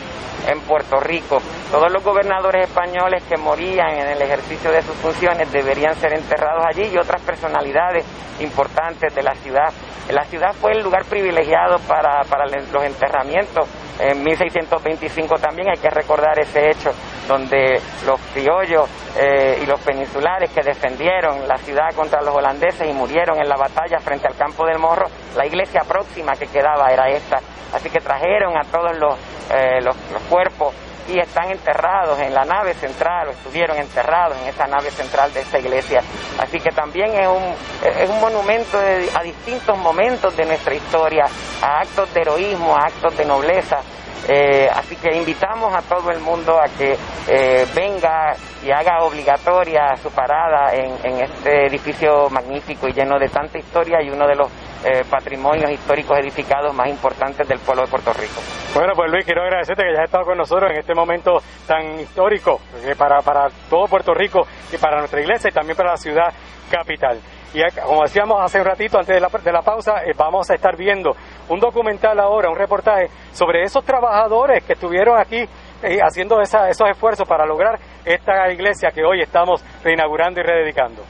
en Puerto Rico. Todos los gobernadores españoles que morían en el ejercicio de sus funciones deberían ser enterrados allí y otras personalidades importantes de la ciudad. La ciudad fue el lugar privilegiado para, para los enterramientos. En 1625 también hay que recordar ese hecho donde los criollos eh, y los peninsulares que defendieron la ciudad contra los holandeses y murieron en la batalla frente al campo del Morro, la iglesia próxima que quedaba era esta. Así que trajeron a todos los, eh, los, cuerpos y están enterrados en la nave central o estuvieron enterrados en esa nave central de esta iglesia. Así que también es un, es un monumento a distintos momentos de nuestra historia, a actos de heroísmo, a actos de nobleza eh, así que invitamos a todo el mundo a que eh, venga y haga obligatoria su parada en, este edificio magnífico y lleno de tanta historia y uno de los eh, patrimonios históricos edificados más importantes del pueblo de Puerto Rico. Bueno, pues Luis, quiero agradecerte que hayas estado con nosotros en este momento tan histórico para, para todo Puerto Rico y para nuestra iglesia y también para la ciudad capital. Y como decíamos hace un ratito antes de la, de la pausa, eh, vamos a estar viendo un documental ahora, un reportaje sobre esos trabajadores que estuvieron aquí eh, haciendo esa, esos esfuerzos para lograr esta iglesia que hoy estamos reinaugurando y rededicando.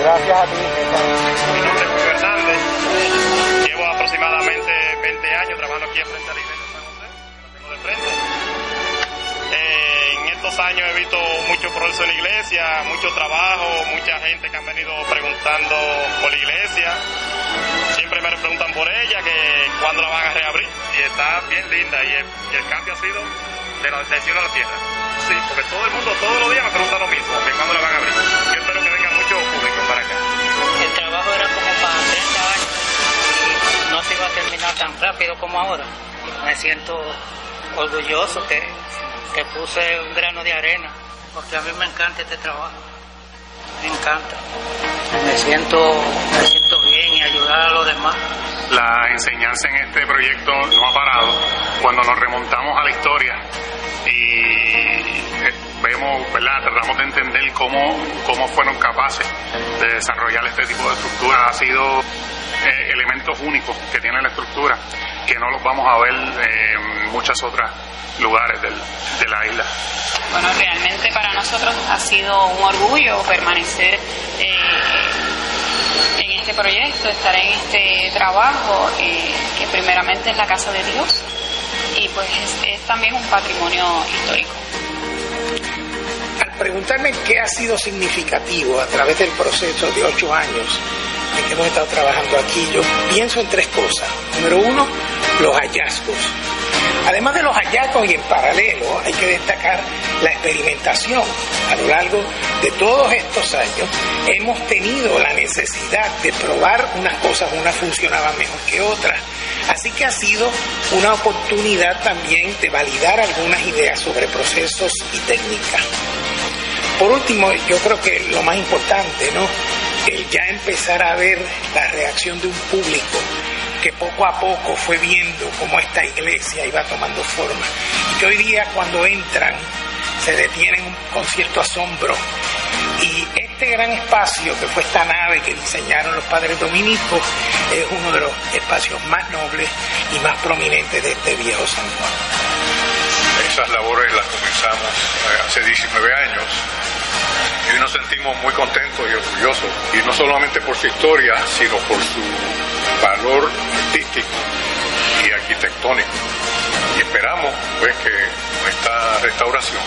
Gracias a ti. Mi nombre es Julio Hernández. Llevo aproximadamente 20 años trabajando aquí en frente a la iglesia eh, en estos años he visto mucho progreso en la iglesia, mucho trabajo, mucha gente que han venido preguntando por la iglesia. Siempre me preguntan por ella, que cuándo la van a reabrir. Y está bien linda y el, cambio ha sido de la, del a la tierra. Sí, porque todo el mundo todos los días me pregunta lo mismo, que cuándo la van a abrir. Yo espero que venga mucho público para acá. El trabajo era como para 30 años y no se iba a terminar tan rápido como ahora. Me siento orgulloso que, que puse un grano de arena, porque a mí me encanta este trabajo, me encanta. Me siento, me siento bien y ayudar a los demás. La enseñanza en este proyecto no ha parado. Cuando nos remontamos a la historia y eh, vemos, ¿verdad? Tratamos de entender cómo, cómo fueron capaces de desarrollar este tipo de estructura. Ha sido eh, elementos únicos que tiene la estructura que no los vamos a ver en muchos otros lugares del, de la isla. Bueno, realmente para nosotros ha sido un orgullo permanecer eh, en este proyecto, estar en este trabajo, eh, que primeramente es la casa de Dios y pues es también un patrimonio histórico. Al preguntarme qué ha sido significativo a través del proceso de ocho años en que hemos estado trabajando aquí, yo pienso en tres cosas. Número uno, los hallazgos. Además de los hallazgos y en paralelo hay que destacar la experimentación. A lo largo de todos estos años hemos tenido la necesidad de probar unas cosas, unas funcionaban mejor que otras. Así que ha sido una oportunidad también de validar algunas ideas sobre procesos y técnicas. Por último, yo creo que lo más importante, ¿no? El ya empezar a ver la reacción de un público que poco a poco fue viendo cómo esta iglesia iba tomando forma y hoy día cuando entran se detienen con cierto asombro y este gran espacio que fue esta nave que diseñaron los padres dominicos es uno de los espacios más nobles y más prominentes de este viejo San Juan. Esas labores las comenzamos eh, hace 19 años y nos sentimos muy contentos y orgullosos, y no solamente por su historia, sino por su valor artístico y arquitectónico. Y esperamos pues que esta restauración,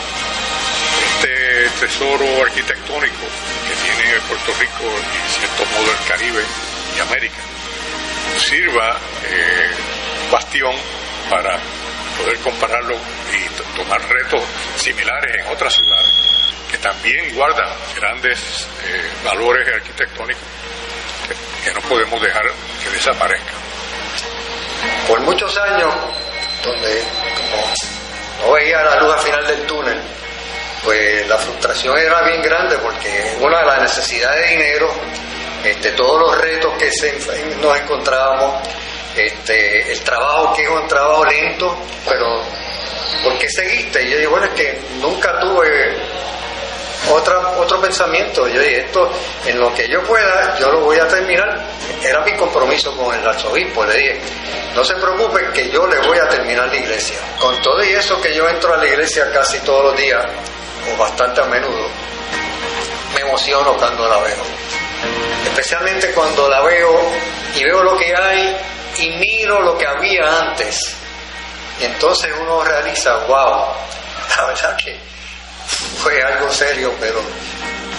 este tesoro arquitectónico que tiene Puerto Rico y en cierto modo el Caribe y América, sirva eh, bastión para poder compararlo y tomar retos similares en otras ciudades que también guardan grandes eh, valores arquitectónicos que, no podemos dejar que desaparezcan. Por muchos años, donde no veía la luz al final del túnel, pues la frustración era bien grande porque una de las necesidades de dinero, este, todos los retos que nos encontrábamos, este, el trabajo que es un trabajo lento, pero porque qué seguiste? Y yo digo, bueno, es que nunca tuve otra, otro pensamiento. Yo dije, esto, en lo que yo pueda, yo lo voy a terminar. Era mi compromiso con el arzobispo. Le dije, no se preocupe que yo le voy a terminar la iglesia. Con todo y eso que yo entro a la iglesia casi todos los días, o bastante a menudo, me emociono cuando la veo. Especialmente cuando la veo y veo lo que hay y miro lo que había antes. Y entonces uno realiza, wow, la verdad que fue algo serio, pero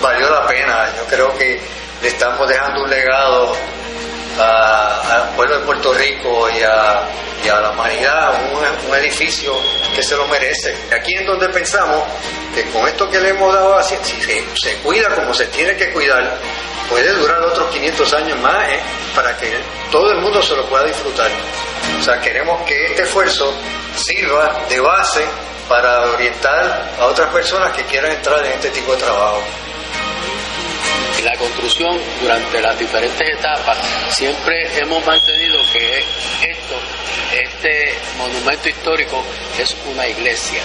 valió la pena. Yo creo que le estamos dejando un legado al pueblo de Puerto Rico y a, a la humanidad, un, un, edificio que se lo merece. Aquí es donde pensamos que con esto que le hemos dado, si se, se cuida como se tiene que cuidar, puede durar otros 500 años más ¿eh? para que todo el mundo se lo pueda disfrutar. O sea, queremos que este esfuerzo sirva de base para orientar a otras personas que quieran entrar en este tipo de trabajo. La construcción, durante las diferentes etapas, siempre hemos mantenido que esto, este monumento histórico, es una iglesia,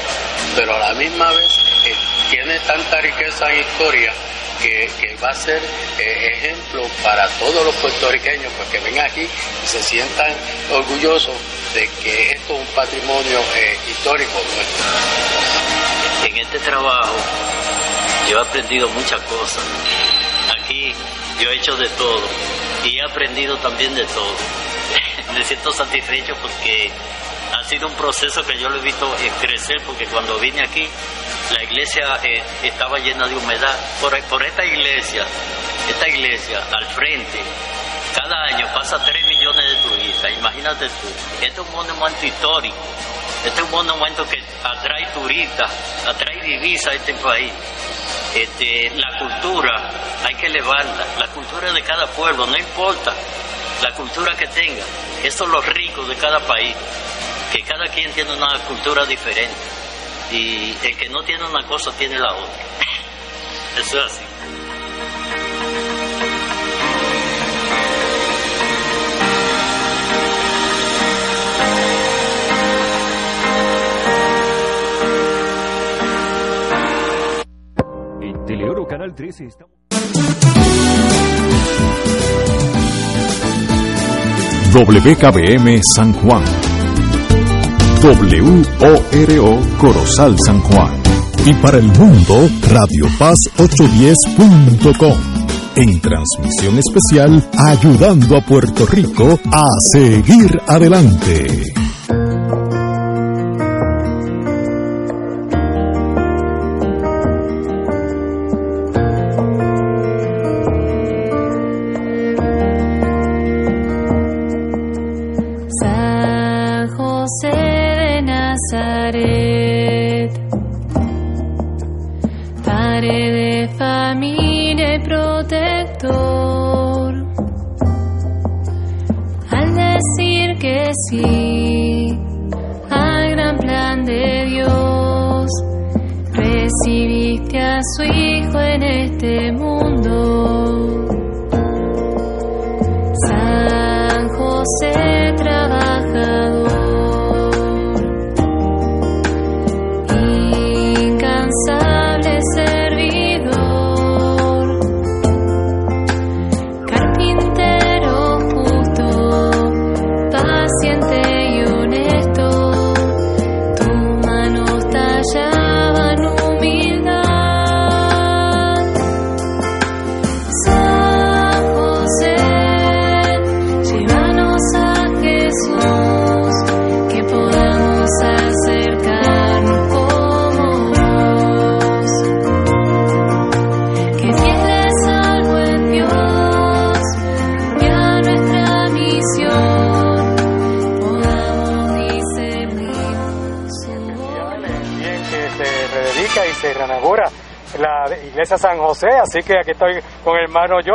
pero a la misma vez eh, tiene tanta riqueza en historia que, que, va a ser eh, ejemplo para todos los puertorriqueños, pues que vengan aquí y se sientan orgullosos de que esto es un patrimonio eh, histórico nuestro. En este trabajo yo he aprendido muchas cosas. Aquí yo he hecho de todo y he aprendido también de todo. <laughs> Me siento satisfecho porque ha sido un proceso que yo lo he visto crecer porque cuando vine aquí la iglesia eh, estaba llena de humedad. Por, esta iglesia, esta iglesia al frente, cada año pasa 3 millones de turistas. Imagínate tú, este es un monumento histórico. Este es un monumento que atrae turistas, atrae divisas a este país. Este, la cultura hay que elevarla, la cultura de cada pueblo, no importa la cultura que tenga, eso es lo rico de cada país, que cada quien tiene una cultura diferente y el que no tiene una cosa tiene la otra. Eso es así. 13 estamos... WKBM San Juan WORO Corozal San Juan. Y para el mundo, Radio Paz 810.com. En transmisión especial, ayudando a Puerto Rico a seguir adelante.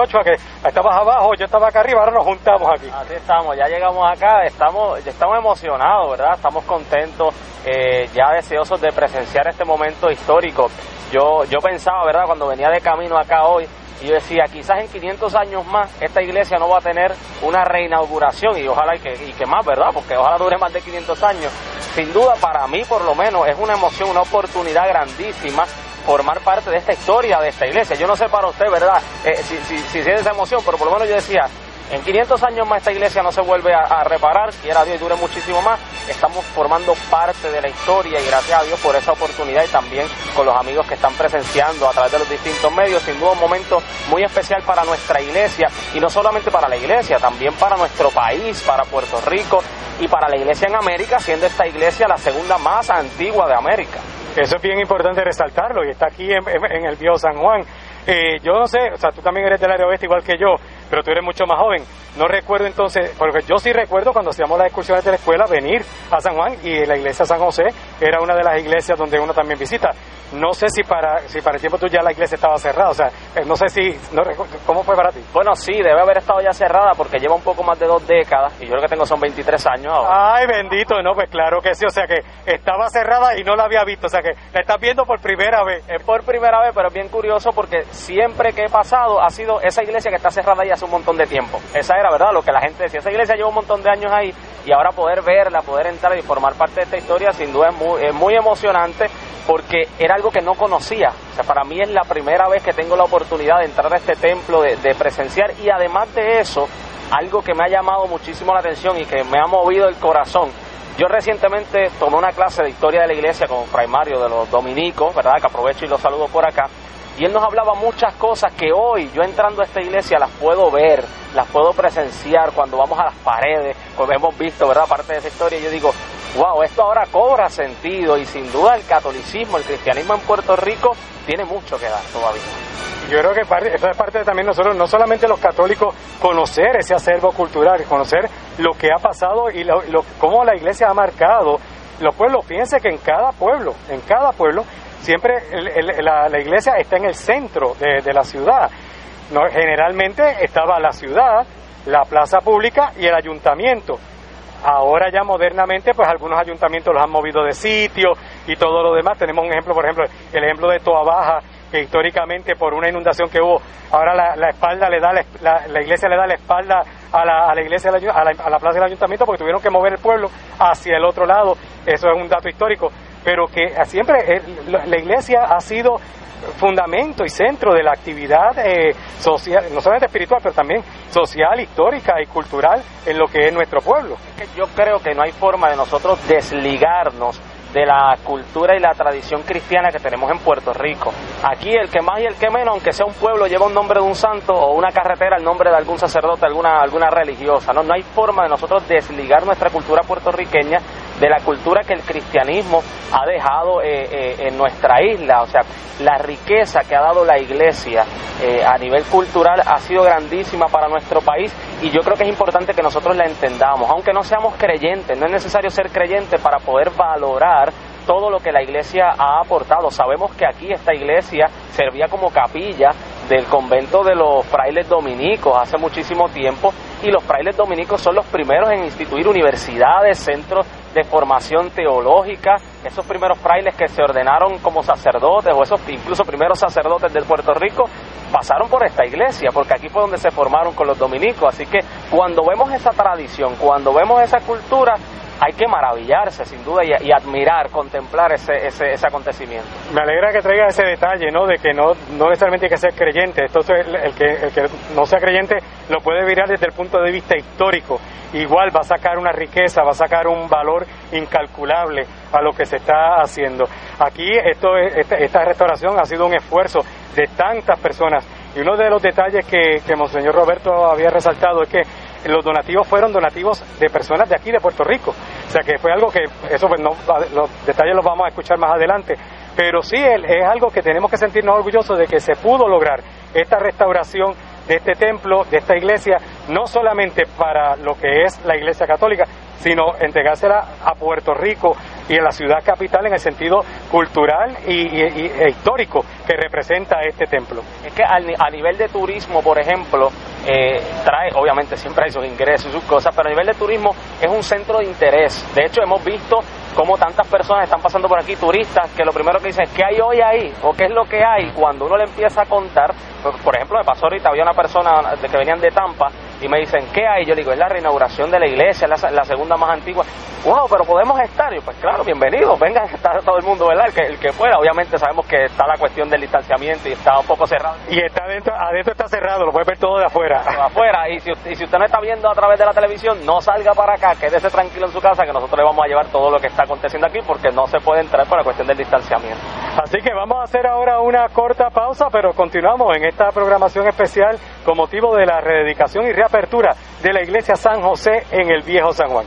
que estabas abajo, yo estaba acá arriba, ahora nos juntamos aquí. Así estamos, ya llegamos acá, estamos, estamos emocionados, ¿verdad? Estamos contentos, eh, ya deseosos de presenciar este momento histórico. Yo, yo pensaba, ¿verdad? Cuando venía de camino acá hoy, y yo decía, quizás en 500 años más esta iglesia no va a tener una reinauguración y ojalá y que, y que más, ¿verdad? Porque ojalá dure más de 500 años. Sin duda, para mí por lo menos, es una emoción, una oportunidad grandísima formar parte de esta historia de esta iglesia. Yo no sé para usted, ¿verdad? Eh, si, si, si siente esa emoción, pero por lo menos yo decía, en 500 años más esta iglesia no se vuelve a, reparar, quiera Dios y dure muchísimo más. Estamos formando parte de la historia y gracias a Dios por esa oportunidad y también con los amigos que están presenciando a través de los distintos medios. Sin duda un momento muy especial para nuestra iglesia y no solamente para la iglesia, también para nuestro país, para Puerto Rico y para la iglesia en América, siendo esta iglesia la segunda más antigua de América. Eso es bien importante resaltarlo y está aquí en, en el Bio San Juan. Eh, yo no sé, o sea, tú también eres del área oeste igual que yo, pero tú eres mucho más joven. No recuerdo entonces, porque yo sí recuerdo cuando hacíamos las excursiones de la escuela venir a San Juan y la iglesia San José era una de las iglesias donde uno también visita. No sé si para si para el tiempo tú ya la iglesia estaba cerrada, o sea, no sé si, no, ¿cómo fue para ti? Bueno, sí, debe haber estado ya cerrada porque lleva un poco más de dos décadas y yo lo que tengo son 23 años ahora. Ay, bendito, no, pues claro que sí, o sea que estaba cerrada y no la había visto, o sea que la estás viendo por primera vez. Es por primera vez, pero es bien curioso porque siempre que he pasado ha sido esa iglesia que está cerrada ya hace un montón de tiempo. Esa era, ¿verdad? Lo que la gente decía. Esa iglesia lleva un montón de años ahí y ahora poder verla, poder entrar y formar parte de esta historia, sin duda es muy, es muy emocionante porque era algo que no conocía. O sea, para mí es la primera vez que tengo la oportunidad de entrar a este templo, de, presenciar y además de eso, algo que me ha llamado muchísimo la atención y que me ha movido el corazón. Yo recientemente tomé una clase de historia de la iglesia con Fray Mario de los dominicos, ¿verdad? Que aprovecho y los saludo por acá. Y él nos hablaba muchas cosas que hoy yo entrando a esta iglesia las puedo ver, las puedo presenciar cuando vamos a las paredes, como hemos visto, ¿verdad? Parte de esa historia, yo digo, wow, esto ahora cobra sentido y sin duda el catolicismo, el cristianismo en Puerto Rico tiene mucho que dar todavía. Yo creo que eso es parte de también nosotros, no solamente los católicos, conocer ese acervo cultural, conocer lo que ha pasado y lo, cómo la iglesia ha marcado los pueblos. Fíjense que en cada pueblo, en cada pueblo, siempre la, iglesia está en el centro de, la ciudad. Generalmente estaba la ciudad, la plaza pública y el ayuntamiento. Ahora ya modernamente, pues algunos ayuntamientos los han movido de sitio y todo lo demás. Tenemos un ejemplo, por ejemplo, el ejemplo de Toa Baja, que históricamente por una inundación que hubo, ahora la, espalda le da la, iglesia le da la espalda a la, a la iglesia a la, a la plaza del ayuntamiento porque tuvieron que mover el pueblo hacia el otro lado. Eso es un dato histórico pero que siempre la iglesia ha sido fundamento y centro de la actividad eh, social, no solamente espiritual, pero también social, histórica y cultural en lo que es nuestro pueblo. Yo creo que no hay forma de nosotros desligarnos de la cultura y la tradición cristiana que tenemos en Puerto Rico. Aquí el que más y el que menos, aunque sea un pueblo, lleva un nombre de un santo o una carretera el nombre de algún sacerdote, alguna, alguna religiosa. ¿no? no hay forma de nosotros desligar nuestra cultura puertorriqueña de la cultura que el cristianismo ha dejado eh, eh, en nuestra isla. O sea, la riqueza que ha dado la iglesia eh, a nivel cultural ha sido grandísima para nuestro país y yo creo que es importante que nosotros la entendamos, aunque no seamos creyentes, no es necesario ser creyente para poder valorar todo lo que la iglesia ha aportado. Sabemos que aquí esta iglesia servía como capilla del convento de los frailes dominicos hace muchísimo tiempo y los frailes dominicos son los primeros en instituir universidades, centros de formación teológica, esos primeros frailes que se ordenaron como sacerdotes o esos incluso primeros sacerdotes de Puerto Rico pasaron por esta iglesia, porque aquí fue donde se formaron con los dominicos. Así que cuando vemos esa tradición, cuando vemos esa cultura, hay que maravillarse sin duda y, admirar, contemplar ese, ese, ese, acontecimiento. Me alegra que traiga ese detalle, ¿no? De que no, no necesariamente hay que ser creyente. Entonces, el, que, el que no sea creyente lo puede mirar desde el punto de vista histórico. Igual va a sacar una riqueza, va a sacar un valor incalculable a lo que se está haciendo. Aquí esto, esta, esta restauración ha sido un esfuerzo de tantas personas. Y uno de los detalles que, que Monseñor Roberto había resaltado es que los donativos fueron donativos de personas de aquí de Puerto Rico. O sea que fue algo que, eso pues no, los detalles los vamos a escuchar más adelante. Pero sí es algo que tenemos que sentirnos orgullosos de que se pudo lograr esta restauración de este templo, de esta iglesia, no solamente para lo que es la iglesia católica, sino entregársela a Puerto Rico y a la ciudad capital en el sentido cultural y, e histórico que representa este templo. Es que a nivel de turismo, por ejemplo, eh, trae, obviamente siempre hay sus ingresos y sus cosas, pero a nivel de turismo es un centro de interés. De hecho, hemos visto cómo tantas personas están pasando por aquí, turistas, que lo primero que dicen es, ¿qué hay hoy ahí? ¿O qué es lo que hay? Cuando uno le empieza a contar, por ejemplo, me pasó ahorita, había una persona que venían de Tampa y me dicen, ¿qué hay? Yo digo, es la reinauguración de la iglesia, la, la segunda más antigua. Wow, pero podemos estar. Y pues claro, bienvenidos, vengan, <laughs> está todo el mundo, ¿verdad? El que, el que fuera. Obviamente sabemos que está la cuestión del distanciamiento y está un poco cerrado. Y está adentro, adentro está cerrado, lo puede ver todo de afuera. afuera. Y si, y si usted no está viendo a través de la televisión, no salga para acá, quédese tranquilo en su casa, que nosotros le vamos a llevar todo lo que está aconteciendo aquí, porque no se puede entrar por la cuestión del distanciamiento. Así que vamos a hacer ahora una corta pausa, pero continuamos en esta programación especial con motivo de la rededicación y reapertura de la iglesia San José en el Viejo San Juan.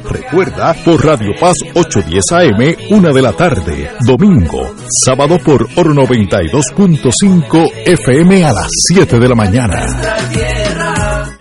Recuerda por Radio Paz 810 AM, una de la tarde, domingo, sábado por Oro 92.5 FM a las 7 de la mañana.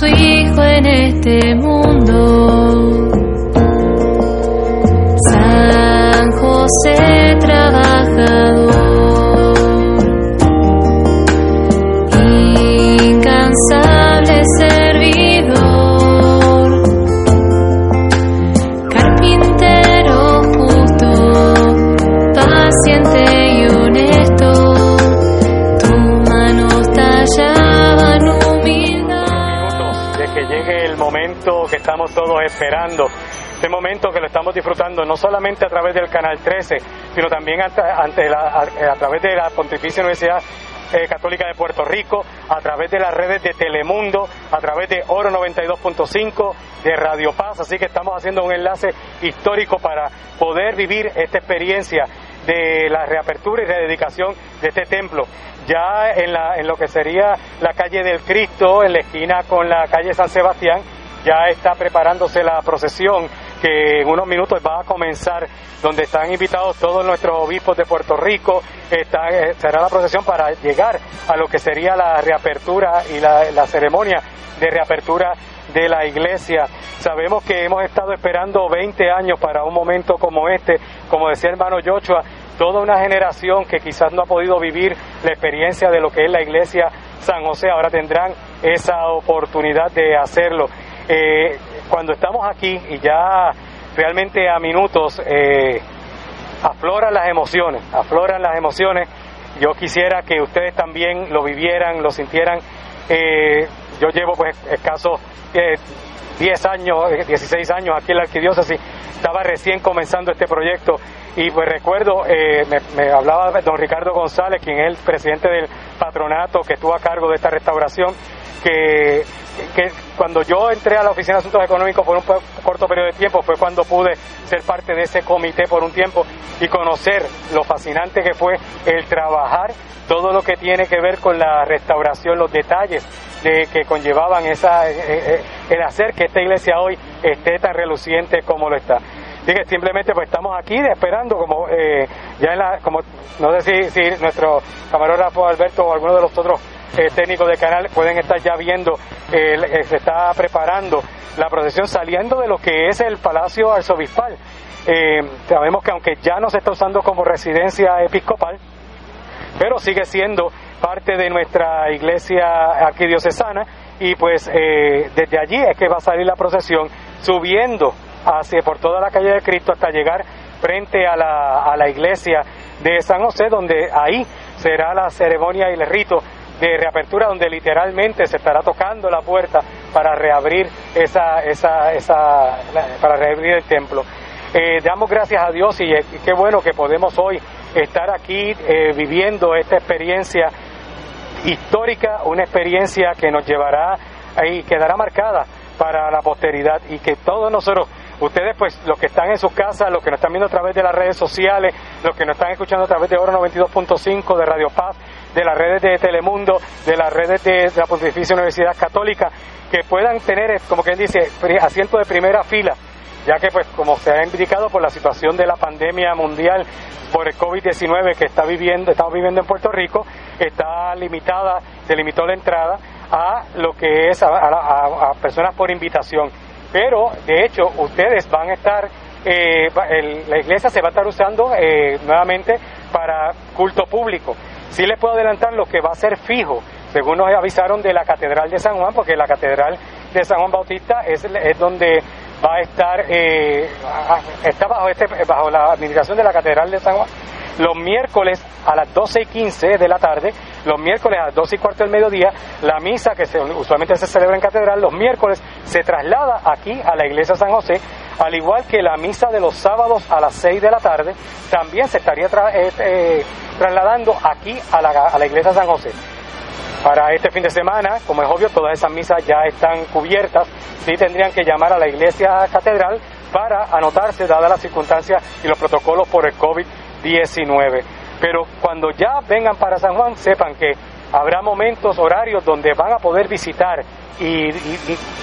Su Hijo en este mundo. San José todos esperando. Este momento que lo estamos disfrutando no solamente a través del Canal 13, sino también a, a través de la Pontificia Universidad eh, Católica de Puerto Rico, a través de las redes de Telemundo, a través de Oro 92.5, de Radio Paz. Así que estamos haciendo un enlace histórico para poder vivir esta experiencia de la reapertura y rededicación de este templo. Ya en, la, en lo que sería la calle del Cristo, en la esquina con la calle San Sebastián, ya está preparándose la procesión que en unos minutos va a comenzar, donde están invitados todos nuestros obispos de Puerto Rico. Eh, será la procesión para llegar a lo que sería la reapertura y la, la ceremonia de reapertura de la iglesia. Sabemos que hemos estado esperando 20 años para un momento como este, como decía el hermano Joshua, toda una generación que quizás no ha podido vivir la experiencia de lo que es la iglesia San José, ahora tendrán esa oportunidad de hacerlo. Eh, cuando estamos aquí y ya realmente a minutos eh, afloran las emociones, afloran las emociones. Yo quisiera que ustedes también lo vivieran, lo sintieran. Eh, yo llevo pues escasos eh, 10 años, eh, 16 años aquí en la arquidiócesis, estaba recién comenzando este proyecto y pues recuerdo, eh, me, me hablaba don Ricardo González, quien es el presidente del patronato que estuvo a cargo de esta restauración, que, que cuando yo entré a la Oficina de Asuntos Económicos por un corto periodo de tiempo fue cuando pude ser parte de ese comité por un tiempo y conocer lo fascinante que fue el trabajar todo lo que tiene que ver con la restauración, los detalles de que conllevaban esa, eh, eh, el hacer que esta iglesia hoy esté tan reluciente como lo está. Dije, simplemente pues estamos aquí esperando como eh, ya en la, como no sé si, si nuestro camarógrafo Alberto o alguno de los otros técnicos de canal pueden estar ya viendo, se está preparando la procesión saliendo de lo que es el Palacio Arzobispal. sabemos que aunque ya no se está usando como residencia episcopal, pero sigue siendo parte de nuestra iglesia arquidiocesana y pues eh, desde allí es que va a salir la procesión subiendo hacia por toda la calle de Cristo hasta llegar frente a la, a la iglesia de San José donde ahí será la ceremonia y el rito de reapertura donde literalmente se estará tocando la puerta para reabrir esa, esa, esa para reabrir el templo. Eh, damos gracias a Dios y, qué bueno que podemos hoy estar aquí eh, viviendo esta experiencia histórica, una experiencia que nos llevará y quedará marcada para la posteridad y que todos nosotros, ustedes pues los que están en sus casas, los que nos están viendo a través de las redes sociales, los que nos están escuchando a través de Oro 92.5, de Radio Paz, de las redes de Telemundo, de las redes de la Pontificia Universidad Católica, que puedan tener, como quien dice, asiento de primera fila ya que pues como se ha indicado por la situación de la pandemia mundial por el COVID-19 que está viviendo, estamos viviendo en Puerto Rico, está limitada, se limitó la entrada a lo que es a, personas por invitación. Pero de hecho ustedes van a estar, eh, la iglesia se va a estar usando eh, nuevamente para culto público. Sí les puedo adelantar lo que va a ser fijo, según nos avisaron de la Catedral de San Juan, porque la Catedral de San Juan Bautista es, es donde va a estar, eh, está bajo, este, bajo la administración de la Catedral de San Juan los miércoles a las 12 y 15 de la tarde, los miércoles a las 12 y cuarto del mediodía, la misa que se, usualmente se celebra en catedral, los miércoles se traslada aquí a la iglesia San José, al igual que la misa de los sábados a las 6 de la tarde, también se estaría eh, eh, trasladando aquí a la, iglesia San José. Para este fin de semana, como es obvio, todas esas misas ya están cubiertas, sí tendrían que llamar a la iglesia catedral para anotarse, dadas las circunstancias y los protocolos por el COVID-19. Pero cuando ya vengan para San Juan, sepan que habrá momentos, horarios donde van a poder visitar y,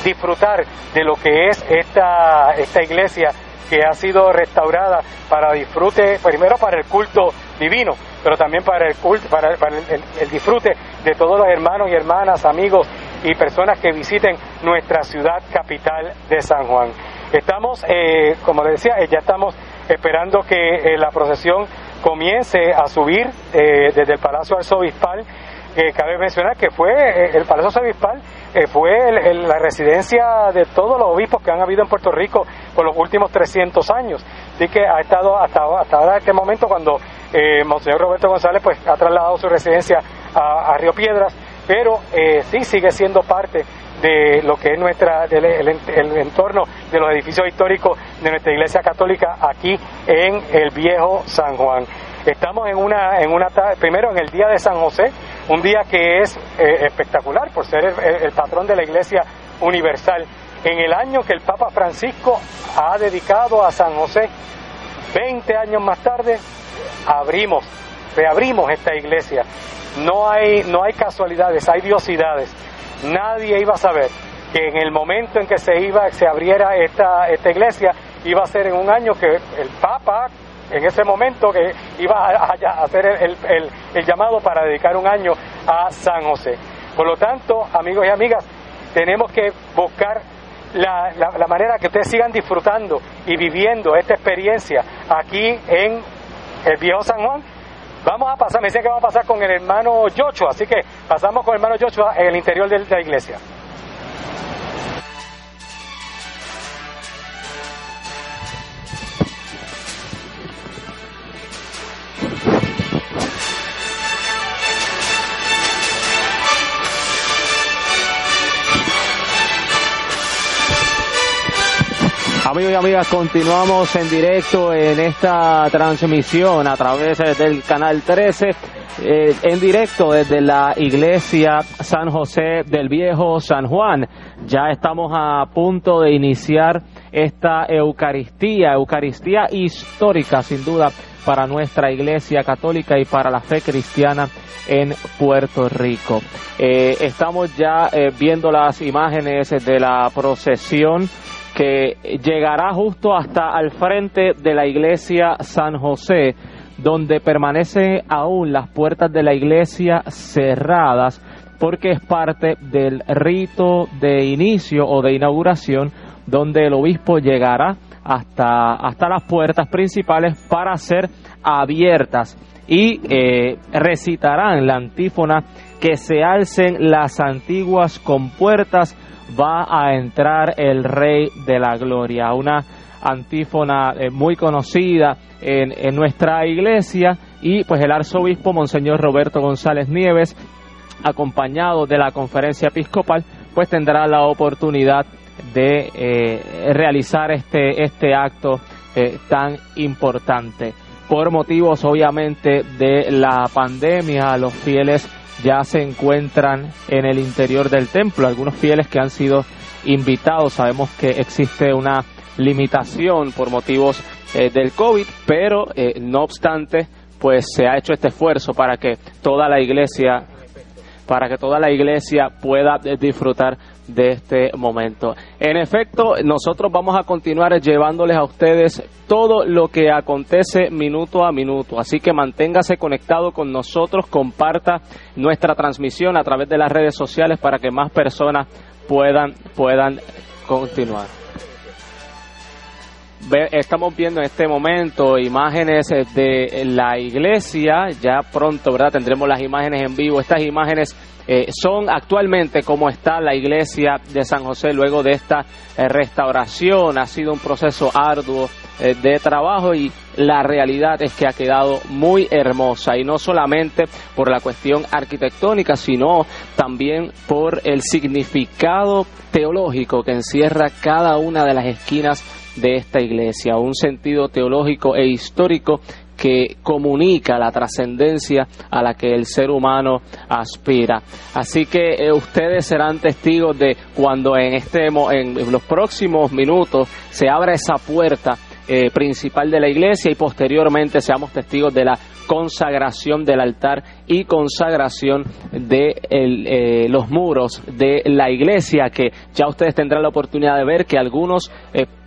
disfrutar de lo que es esta, esta iglesia que ha sido restaurada para disfrute, primero para el culto divino, pero también para el culto, para, el, disfrute de todos los hermanos y hermanas, amigos y personas que visiten nuestra ciudad capital de San Juan. Estamos, eh, como decía, eh, ya estamos esperando que eh, la procesión comience a subir desde el Palacio Arzobispal que cabe mencionar que fue eh, el Palacio Arzobispal eh, fue la residencia de todos los obispos que han habido en Puerto Rico por los últimos 300 años. Así que ha estado hasta, hasta ahora, este momento, cuando eh, Monseñor Roberto González pues ha trasladado su residencia a, Río Piedras, pero eh, sí sigue siendo parte de lo que es nuestra el, el, entorno de los edificios históricos de nuestra Iglesia Católica aquí en el viejo San Juan. Estamos en una, en una primero en el día de San José, un día que es eh, espectacular por ser el, patrón de la Iglesia Universal. En el año que el Papa Francisco ha dedicado a San José, 20 años más tarde, abrimos, reabrimos esta iglesia. No hay, no hay casualidades, hay diosidades. Nadie iba a saber que en el momento en que se iba, se abriera esta, esta iglesia, iba a ser en un año que el Papa en ese momento que iba a, hacer el, llamado para dedicar un año a San José. Por lo tanto, amigos y amigas, tenemos que buscar la, la, manera que ustedes sigan disfrutando y viviendo esta experiencia aquí en el viejo San Juan. Vamos a pasar, me dicen que vamos a pasar con el hermano Joshua, así que pasamos con el hermano Joshua en el interior de la iglesia. Amigos y amigas, continuamos en directo en esta transmisión a través del canal 13, eh, en directo desde la iglesia San José del Viejo San Juan. Ya estamos a punto de iniciar esta Eucaristía, Eucaristía histórica sin duda para nuestra iglesia católica y para la fe cristiana en Puerto Rico. Eh, estamos ya eh, viendo las imágenes de la procesión que llegará justo hasta al frente de la iglesia San José, donde permanecen aún las puertas de la iglesia cerradas, porque es parte del rito de inicio o de inauguración, donde el obispo llegará hasta, hasta las puertas principales para ser abiertas y eh, recitarán la antífona que se alcen las antiguas compuertas va a entrar el Rey de la Gloria. Una antífona eh, muy conocida en, nuestra iglesia y pues el arzobispo Monseñor Roberto González Nieves, acompañado de la conferencia episcopal, pues tendrá la oportunidad de eh, realizar este, este acto eh, tan importante. Por motivos obviamente de la pandemia, los fieles ya se encuentran en el interior del templo. Algunos fieles que han sido invitados, sabemos que existe una limitación por motivos eh, del COVID, pero eh, no obstante, pues se ha hecho este esfuerzo para que toda la iglesia para que toda la iglesia pueda eh, disfrutar de este momento. En efecto, nosotros vamos a continuar llevándoles a ustedes todo lo que acontece minuto a minuto, así que manténgase conectado con nosotros, comparta nuestra transmisión a través de las redes sociales para que más personas puedan puedan continuar. Estamos viendo en este momento imágenes de la iglesia, ya pronto, ¿verdad? Tendremos las imágenes en vivo. Estas imágenes eh, son actualmente como está la iglesia de San José luego de esta eh, restauración. Ha sido un proceso arduo eh, de trabajo y la realidad es que ha quedado muy hermosa y no solamente por la cuestión arquitectónica, sino también por el significado teológico que encierra cada una de las esquinas de esta iglesia, un sentido teológico e histórico que comunica la trascendencia a la que el ser humano aspira. Así que eh, ustedes serán testigos de cuando en este en los próximos minutos se abra esa puerta eh, principal de la iglesia y posteriormente seamos testigos de la consagración del altar y consagración de eh, los muros de la iglesia que ya ustedes tendrán la oportunidad de ver que algunos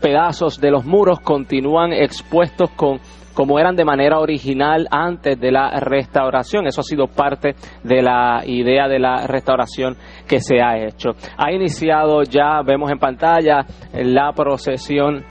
pedazos de los muros continúan expuestos con como eran de manera original antes de la restauración. Eso ha sido parte de la idea de la restauración que se ha hecho. Ha iniciado ya, vemos en pantalla, la procesión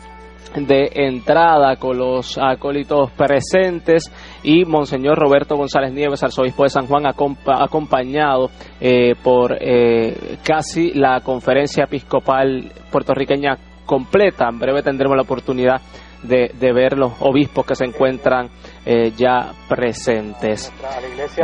de entrada con los acólitos presentes y Monseñor Roberto González Nieves, arzobispo de San Juan, acompañado eh, por eh, casi la conferencia episcopal puertorriqueña completa. En breve tendremos la oportunidad de, ver los obispos que se encuentran eh, ya presentes.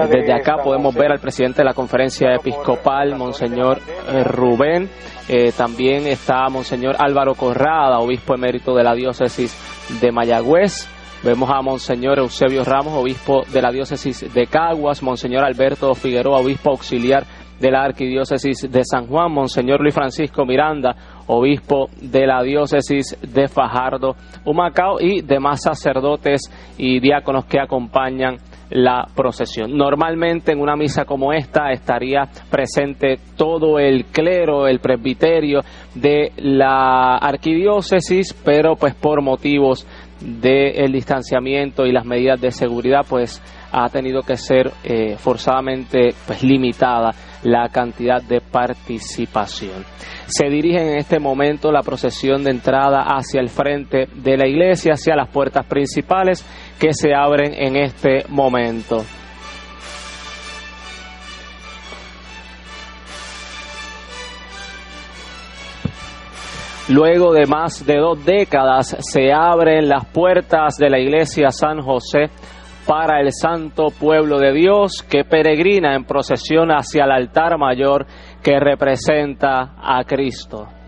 Desde acá podemos ver al presidente de la conferencia episcopal, Monseñor eh, Rubén. Eh, también está Monseñor Álvaro Corrada, obispo emérito de la diócesis de Mayagüez. Vemos a Monseñor Eusebio Ramos, obispo de la diócesis de Caguas, Monseñor Alberto Figueroa, obispo auxiliar de la Arquidiócesis de San Juan, Monseñor Luis Francisco Miranda, obispo de la Diócesis de Fajardo, Humacao y demás sacerdotes y diáconos que acompañan la procesión. Normalmente en una misa como esta estaría presente todo el clero, el presbiterio de la arquidiócesis, pero pues por motivos del distanciamiento y las medidas de seguridad, pues ha tenido que ser eh, forzadamente pues limitada la cantidad de participación. Se dirige en este momento la procesión de entrada hacia el frente de la iglesia, hacia las puertas principales que se abren en este momento. Luego de más de dos décadas se abren las puertas de la iglesia San José para el santo pueblo de Dios que peregrina en procesión hacia el altar mayor que representa a Cristo.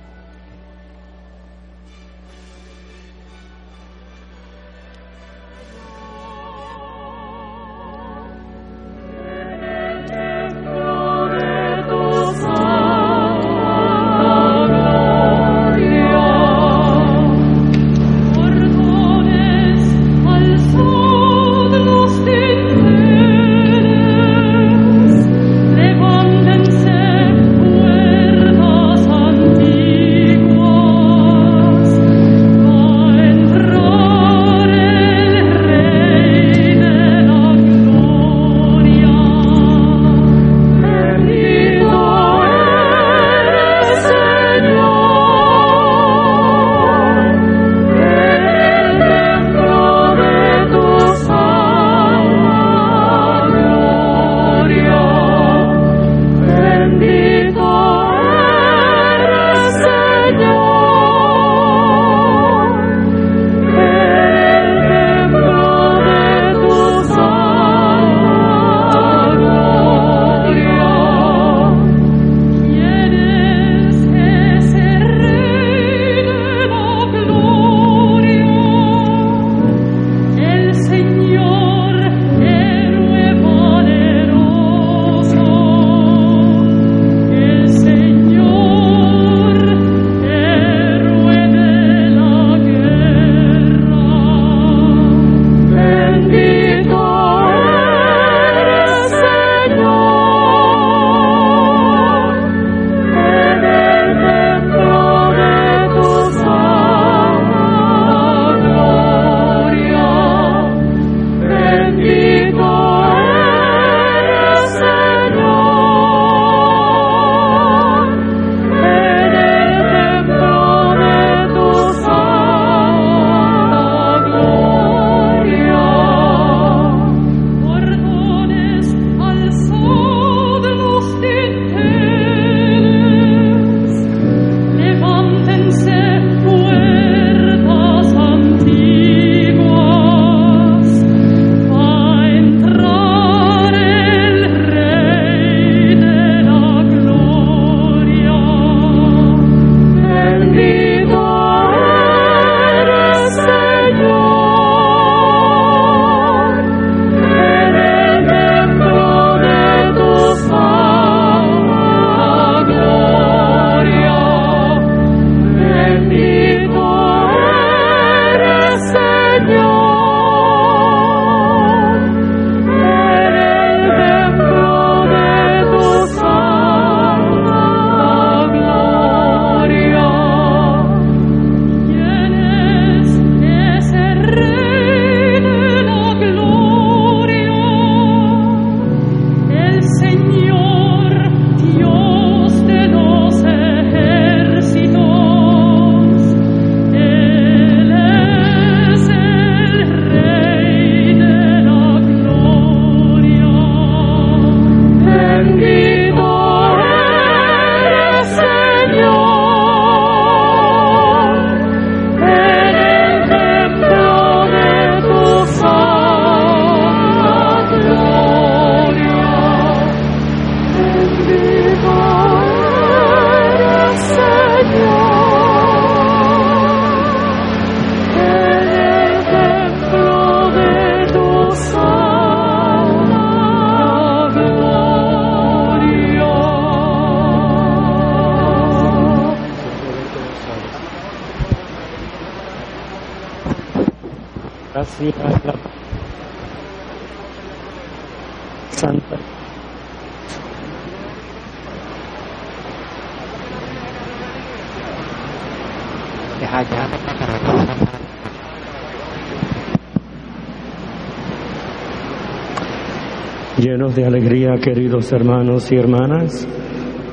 De alegría, queridos hermanos y hermanas,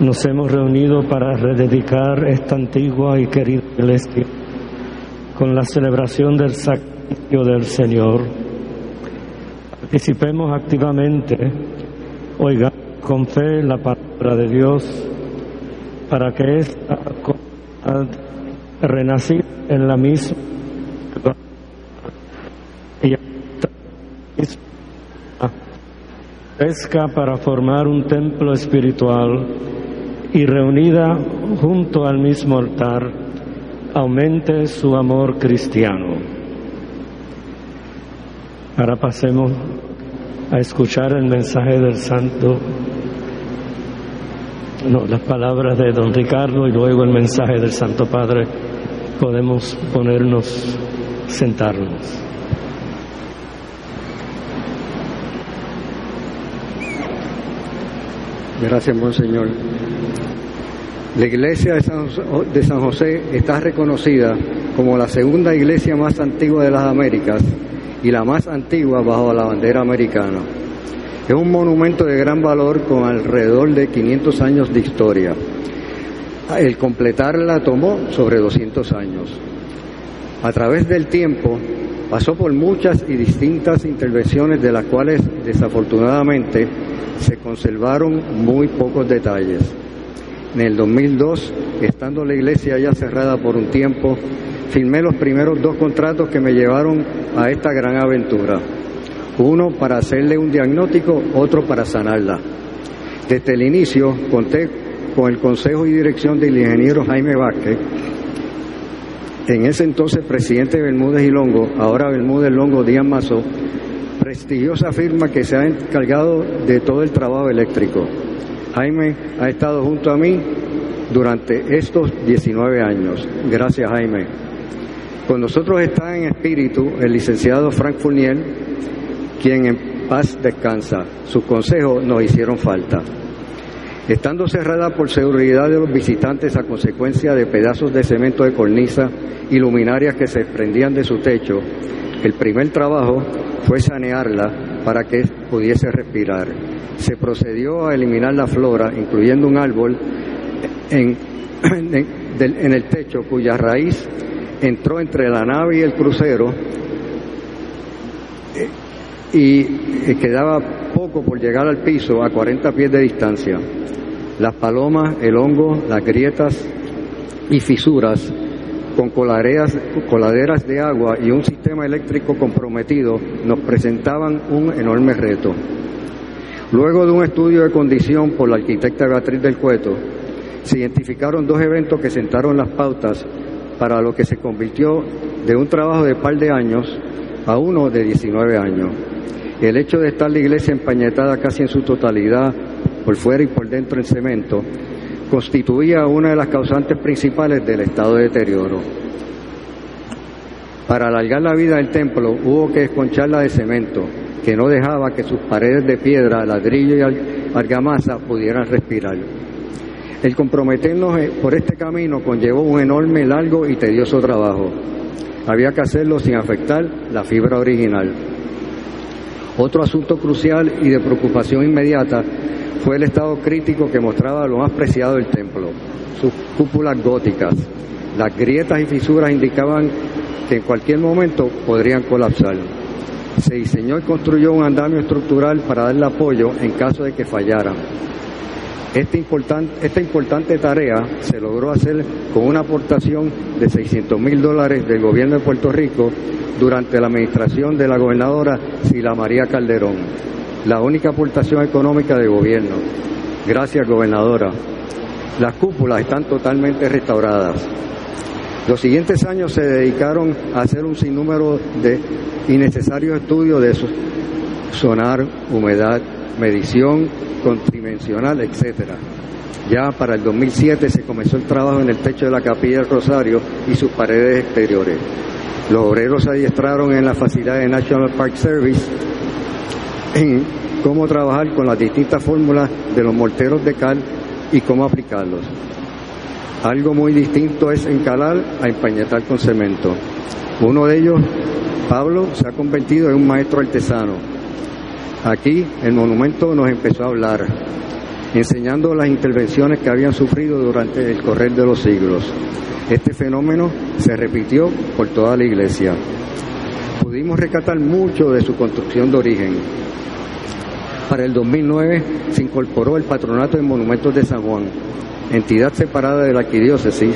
nos hemos reunido para rededicar esta antigua y querida iglesia con la celebración del sacrificio del Señor. Participemos activamente, oigamos con fe la palabra de Dios para que esta renacida en la misma para formar un templo espiritual y reunida junto al mismo altar aumente su amor cristiano. Ahora pasemos a escuchar el mensaje del Santo, no, las palabras de don Ricardo y luego el mensaje del Santo Padre. Podemos ponernos, sentarnos. Gracias, Monseñor. La iglesia de San, de San, José está reconocida como la segunda iglesia más antigua de las Américas y la más antigua bajo la bandera americana. Es un monumento de gran valor con alrededor de 500 años de historia. El completarla tomó sobre 200 años. A través del tiempo pasó por muchas y distintas intervenciones de las cuales desafortunadamente se conservaron muy pocos detalles. En el 2002, estando la iglesia ya cerrada por un tiempo, firmé los primeros dos contratos que me llevaron a esta gran aventura. Uno para hacerle un diagnóstico, otro para sanarla. Desde el inicio conté con el consejo y dirección del ingeniero Jaime Vázquez, en ese entonces presidente de Bermúdez y Longo, ahora Bermúdez Longo Díaz Mazo, prestigiosa firma que se ha encargado de todo el trabajo eléctrico. Jaime ha estado junto a mí durante estos 19 años. Gracias, Jaime. Con nosotros está en espíritu el licenciado Frank Fournier, quien en paz descansa. Sus consejos nos hicieron falta. Estando cerrada por seguridad de los visitantes a consecuencia de pedazos de cemento de cornisa y luminarias que se desprendían de su techo, el primer trabajo fue sanearla para que pudiese respirar. Se procedió a eliminar la flora, incluyendo un árbol en, el techo cuya raíz entró entre la nave y el crucero y quedaba poco por llegar al piso a 40 pies de distancia. Las palomas, el hongo, las grietas y fisuras con coladeras, coladeras de agua y un sistema eléctrico comprometido nos presentaban un enorme reto. Luego de un estudio de condición por la arquitecta Beatriz del Cueto, se identificaron dos eventos que sentaron las pautas para lo que se convirtió de un trabajo de par de años a uno de 19 años. El hecho de estar la iglesia empañetada casi en su totalidad, por fuera y por dentro en cemento, constituía una de las causantes principales del estado de deterioro. Para alargar la vida del templo hubo que esconcharla de cemento, que no dejaba que sus paredes de piedra, ladrillo y argamasa pudieran respirar. El comprometernos por este camino conllevó un enorme, largo y tedioso trabajo. Había que hacerlo sin afectar la fibra original. Otro asunto crucial y de preocupación inmediata fue el estado crítico que mostraba lo más preciado del templo, sus cúpulas góticas. Las grietas y fisuras indicaban que en cualquier momento podrían colapsar. Se diseñó y construyó un andamio estructural para darle apoyo en caso de que fallaran. Esta importante, tarea se logró hacer con una aportación de 600 mil dólares del gobierno de Puerto Rico durante la administración de la gobernadora Sila María Calderón, la única aportación económica del gobierno. Gracias, gobernadora. Las cúpulas están totalmente restauradas. Los siguientes años se dedicaron a hacer un sinnúmero de innecesarios estudios de sonar, humedad, medición contrimensional, etcétera. Ya para el 2007 se comenzó el trabajo en el techo de la capilla del Rosario y sus paredes exteriores. Los obreros se adiestraron en la facilidad de National Park Service en cómo trabajar con las distintas fórmulas de los morteros de cal y cómo aplicarlos. Algo muy distinto es encalar a empañetar con cemento. Uno de ellos, Pablo, se ha convertido en un maestro artesano. Aquí el monumento nos empezó a hablar, enseñando las intervenciones que habían sufrido durante el correr de los siglos. Este fenómeno se repitió por toda la iglesia. Pudimos rescatar mucho de su construcción de origen. Para el 2009 se incorporó el Patronato de Monumentos de San Juan, entidad separada de la arquidiócesis,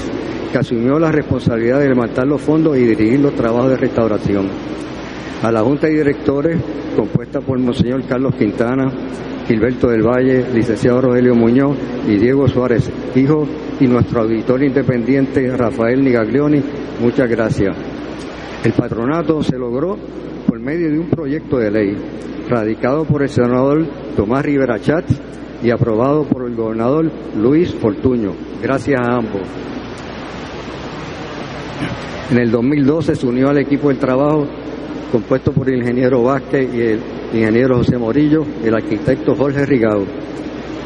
que asumió la responsabilidad de levantar los fondos y dirigir los trabajos de restauración. A la Junta de Directores, compuesta por Monseñor Carlos Quintana, Gilberto del Valle, licenciado Rogelio Muñoz y Diego Suárez, hijo, y nuestro auditor independiente Rafael Nigaglioni, muchas gracias. El patronato se logró por medio de un proyecto de ley radicado por el senador Tomás Rivera Chat y aprobado por el gobernador Luis Fortuño. Gracias a ambos. En el 2012 se unió al equipo del trabajo compuesto por el ingeniero Vázquez y el ingeniero José Morillo, el arquitecto Jorge Rigao.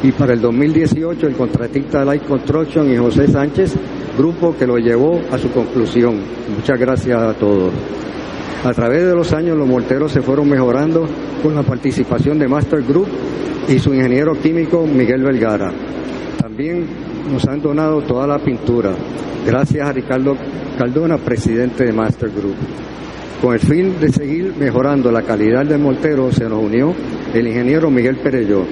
Y para el 2018 el contratista Light Construction y José Sánchez, grupo que lo llevó a su conclusión. Muchas gracias a todos. A través de los años los morteros se fueron mejorando con la participación de Master Group y su ingeniero químico Miguel Vergara. También nos han donado toda la pintura. Gracias a Ricardo Caldona, presidente de Master Group. Con el fin de seguir mejorando la calidad del mortero se nos unió el ingeniero Miguel Perello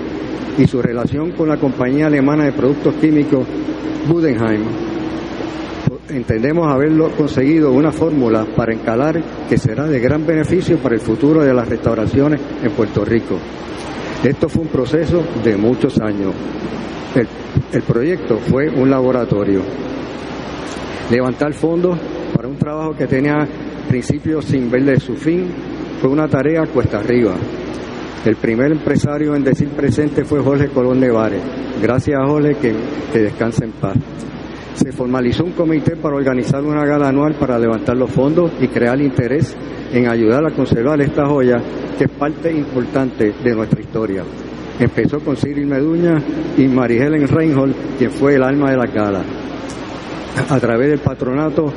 y su relación con la compañía alemana de productos químicos Budenheim. Entendemos haberlo conseguido una fórmula para encalar que será de gran beneficio para el futuro de las restauraciones en Puerto Rico. Esto fue un proceso de muchos años. El, el proyecto fue un laboratorio. Levantar fondos para un trabajo que tenía principios sin verle su fin fue una tarea cuesta arriba. El primer empresario en decir presente fue Jorge Colón Nevares. Gracias a Jorge que, que descanse en paz. Se formalizó un comité para organizar una gala anual para levantar los fondos y crear interés en ayudar a conservar esta joya que es parte importante de nuestra historia. Empezó con Cyril Meduña y Marihelen Reinhold, quien fue el alma de la gala. A través del patronato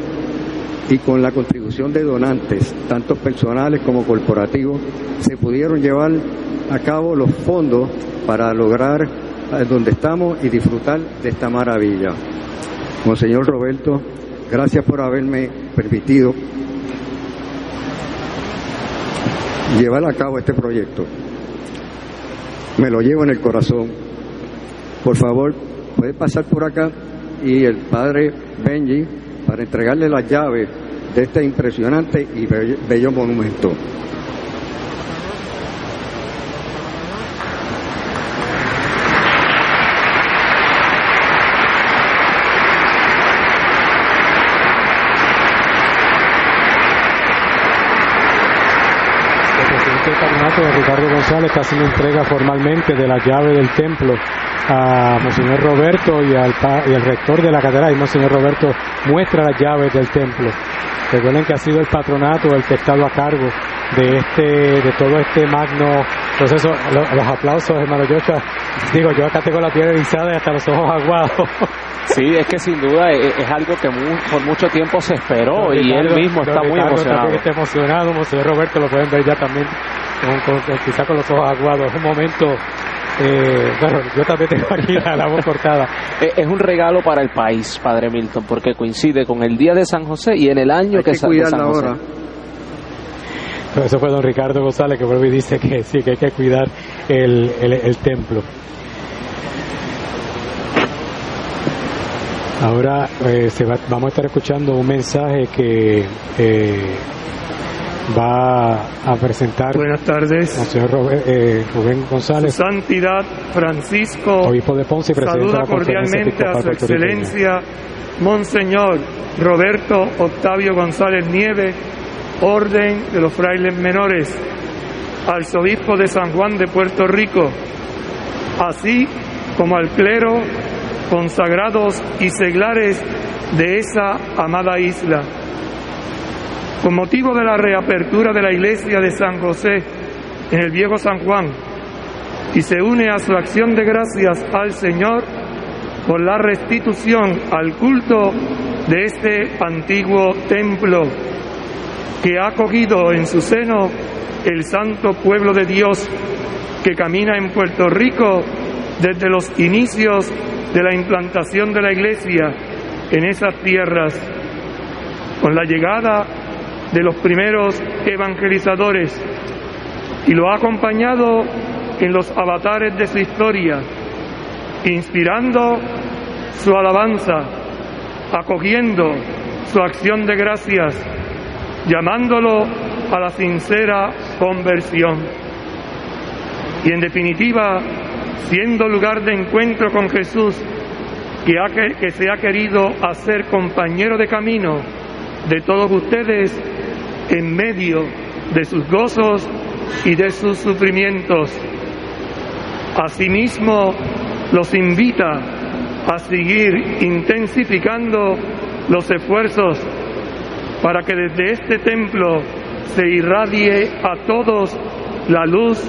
y con la contribución de donantes, tanto personales como corporativos, se pudieron llevar a cabo los fondos para lograr donde estamos y disfrutar de esta maravilla. Monseñor Roberto, gracias por haberme permitido llevar a cabo este proyecto. Me lo llevo en el corazón. Por favor, puede pasar por acá y el padre Benji para entregarle las llaves de este impresionante y bello, monumento. González está haciendo entrega formalmente de la llave del templo a Monseñor Roberto y al, y al rector de la catedral. Y Monseñor Roberto muestra las llaves del templo. Recuerden que ha sido el patronato el que ha estado a cargo de este, de todo este magno proceso. Los, los aplausos, hermano Joshua. Digo, yo acá tengo la piel erizada y hasta los ojos aguados. <laughs> Sí, es que sin duda es, es algo que muy, por mucho tiempo se esperó Don y Ricardo- él mismo está muy Ricardo emocionado. también está emocionado, Monseñor Roberto lo pueden ver ya también, con, con- quizá con los ojos aguados. Es un momento, eh, bueno, yo también tengo aquí la, la voz cortada. <laughs> Es un regalo para el país, Padre Milton, porque coincide con el día de San José y en el año Hay que, que sa- de cuidarla San José. ahora. Pero eso fue don Ricardo González que vuelve y dice que sí, que hay que cuidar el, el, el templo. Ahora eh, se va- vamos a estar escuchando un mensaje que eh, va a presentar Buenas tardes. Monseñor Robe- eh, Rubén Su González, Santidad Francisco obispo de Ponce saluda cordialmente a su excelencia Monseñor Roberto Octavio González Nieve, Orden de los Frailes Menores, Arzobispo de San Juan de Puerto Rico, así como al clero, consagrados y seglares de esa amada isla. Con motivo de la reapertura de la iglesia de San José en el viejo San Juan y se une a su acción de gracias al Señor por la restitución al culto de este antiguo templo que ha acogido en su seno el santo pueblo de Dios que camina en Puerto Rico desde los inicios de la implantación de la iglesia en esas tierras, con la llegada de los primeros evangelizadores y lo ha acompañado en los avatares de su historia, inspirando su alabanza, acogiendo su acción de gracias, llamándolo a la sincera conversión. Y en definitiva, siendo lugar de encuentro con Jesús, que, que se ha querido hacer compañero de camino de todos ustedes en medio de sus gozos y de sus sufrimientos. Asimismo, los invita a seguir intensificando los esfuerzos para que desde este templo se irradie a todos la luz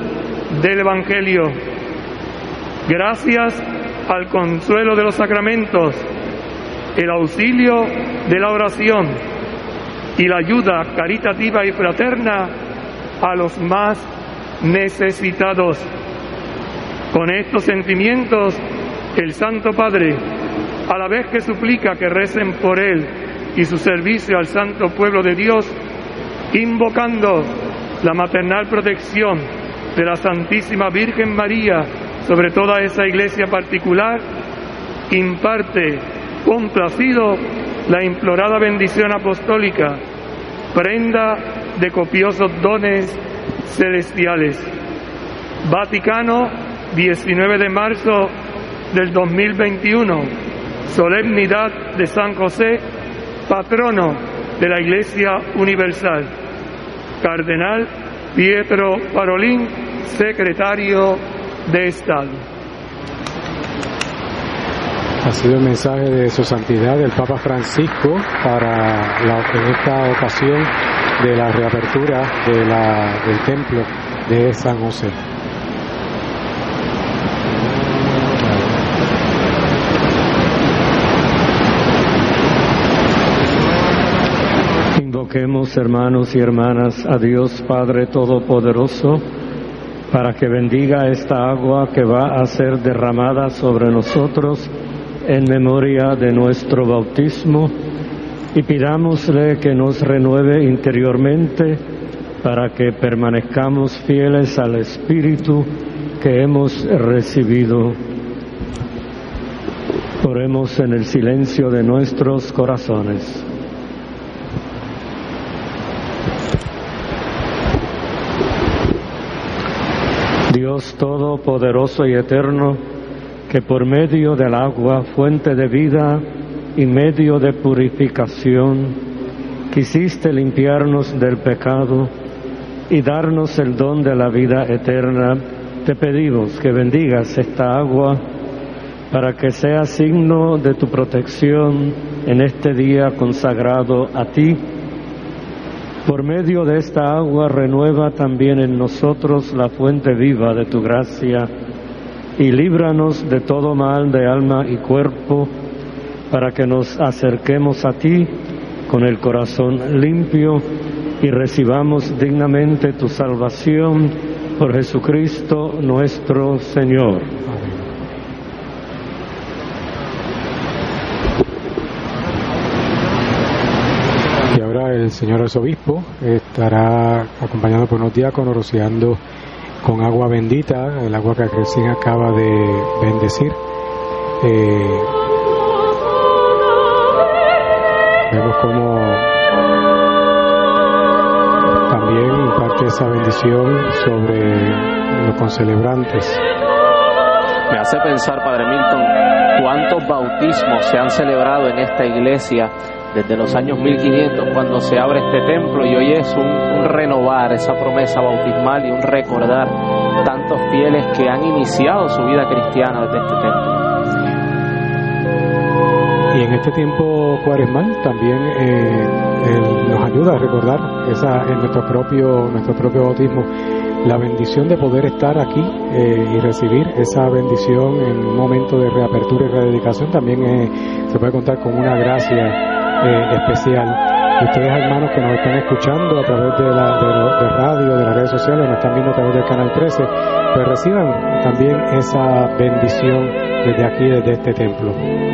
del Evangelio. Gracias al consuelo de los sacramentos, el auxilio de la oración y la ayuda caritativa y fraterna a los más necesitados. Con estos sentimientos, el Santo Padre, a la vez que suplica que recen por él y su servicio al santo pueblo de Dios, invocando la maternal protección de la Santísima Virgen María sobre toda esa iglesia particular, imparte complacido la implorada bendición apostólica, prenda de copiosos dones celestiales. Vaticano, 19 de marzo del 2021, solemnidad de San José, patrono de la Iglesia Universal. Cardenal Pietro Parolín, secretario de Estado. Ha sido el mensaje de su santidad el Papa Francisco para la, en esta ocasión de la reapertura de la, del templo de San José. Invoquemos, hermanos y hermanas, a Dios Padre Todopoderoso, para que bendiga esta agua que va a ser derramada sobre nosotros en memoria de nuestro bautismo y pidámosle que nos renueve interiormente para que permanezcamos fieles al Espíritu que hemos recibido. Oremos en el silencio de nuestros corazones. Dios Todopoderoso y Eterno, que por medio del agua, fuente de vida y medio de purificación, quisiste limpiarnos del pecado y darnos el don de la vida eterna, te pedimos que bendigas esta agua para que sea signo de tu protección en este día consagrado a ti. Por medio de esta agua renueva también en nosotros la fuente viva de tu gracia y líbranos de todo mal de alma y cuerpo, para que nos acerquemos a ti con el corazón limpio y recibamos dignamente tu salvación por Jesucristo nuestro Señor. Y ahora el señor arzobispo estará acompañado por unos diáconos rociando con agua bendita, el agua que recién acaba de bendecir. Eh, vemos como también imparte esa bendición sobre los concelebrantes. Me hace pensar, Padre Milton, cuántos bautismos se han celebrado en esta iglesia desde los años 1500 cuando se abre este templo y hoy es un, renovar esa promesa bautismal y un recordar tantos fieles que han iniciado su vida cristiana desde este templo. Y en este tiempo cuaresmal también eh, nos ayuda a recordar esa, en nuestro propio, nuestro propio bautismo la bendición de poder estar aquí eh, y recibir esa bendición en un momento de reapertura y rededicación también eh, se puede contar con una gracia eh, especial. ustedes hermanos que nos están escuchando a través de, la, de, radio, de las redes sociales, nos están viendo a través del canal 13, pues reciban también esa bendición desde aquí, desde este templo.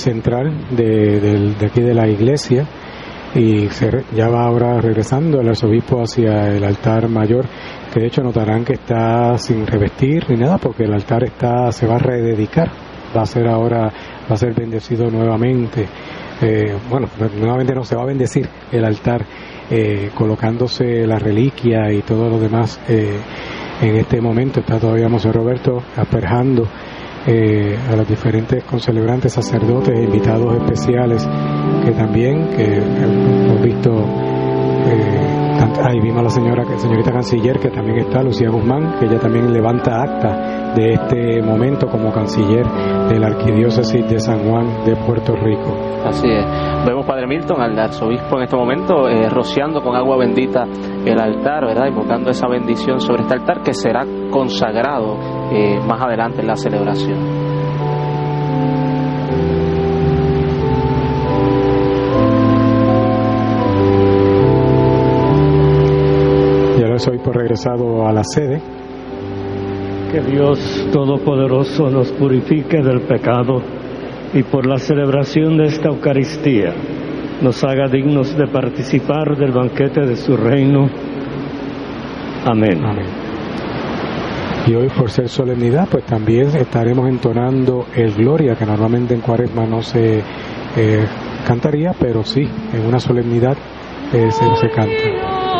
Central de, aquí de la iglesia y ya va ahora regresando el arzobispo hacia el altar mayor que de hecho notarán que está sin revestir ni nada porque el altar está se va a rededicar va a ser ahora va a ser bendecido nuevamente. Eh, bueno nuevamente no se va a bendecir el altar eh, colocándose la reliquia y todo lo demás eh, en este momento. Está todavía José Roberto asperjando eh, a los diferentes concelebrantes, sacerdotes e invitados especiales que también, que hemos visto, eh, ahí vimos a la señora, señorita canciller que también está, Lucía Guzmán, que ella también levanta acta de este momento como canciller de la Arquidiócesis de San Juan de Puerto Rico. Así es. Vemos Padre Milton, al arzobispo en este momento, eh, rociando con agua bendita el altar, ¿verdad? Invocando esa bendición sobre este altar que será consagrado eh, más adelante en la celebración. Ya lo soy por regresado a la sede. Que Dios Todopoderoso nos purifique del pecado y por la celebración de esta Eucaristía nos haga dignos de participar del banquete de su reino. Amén. Amén. Y hoy por ser solemnidad, pues también estaremos entonando el Gloria, que normalmente en Cuaresma no se eh, cantaría, pero sí, en una solemnidad eh, se, se canta.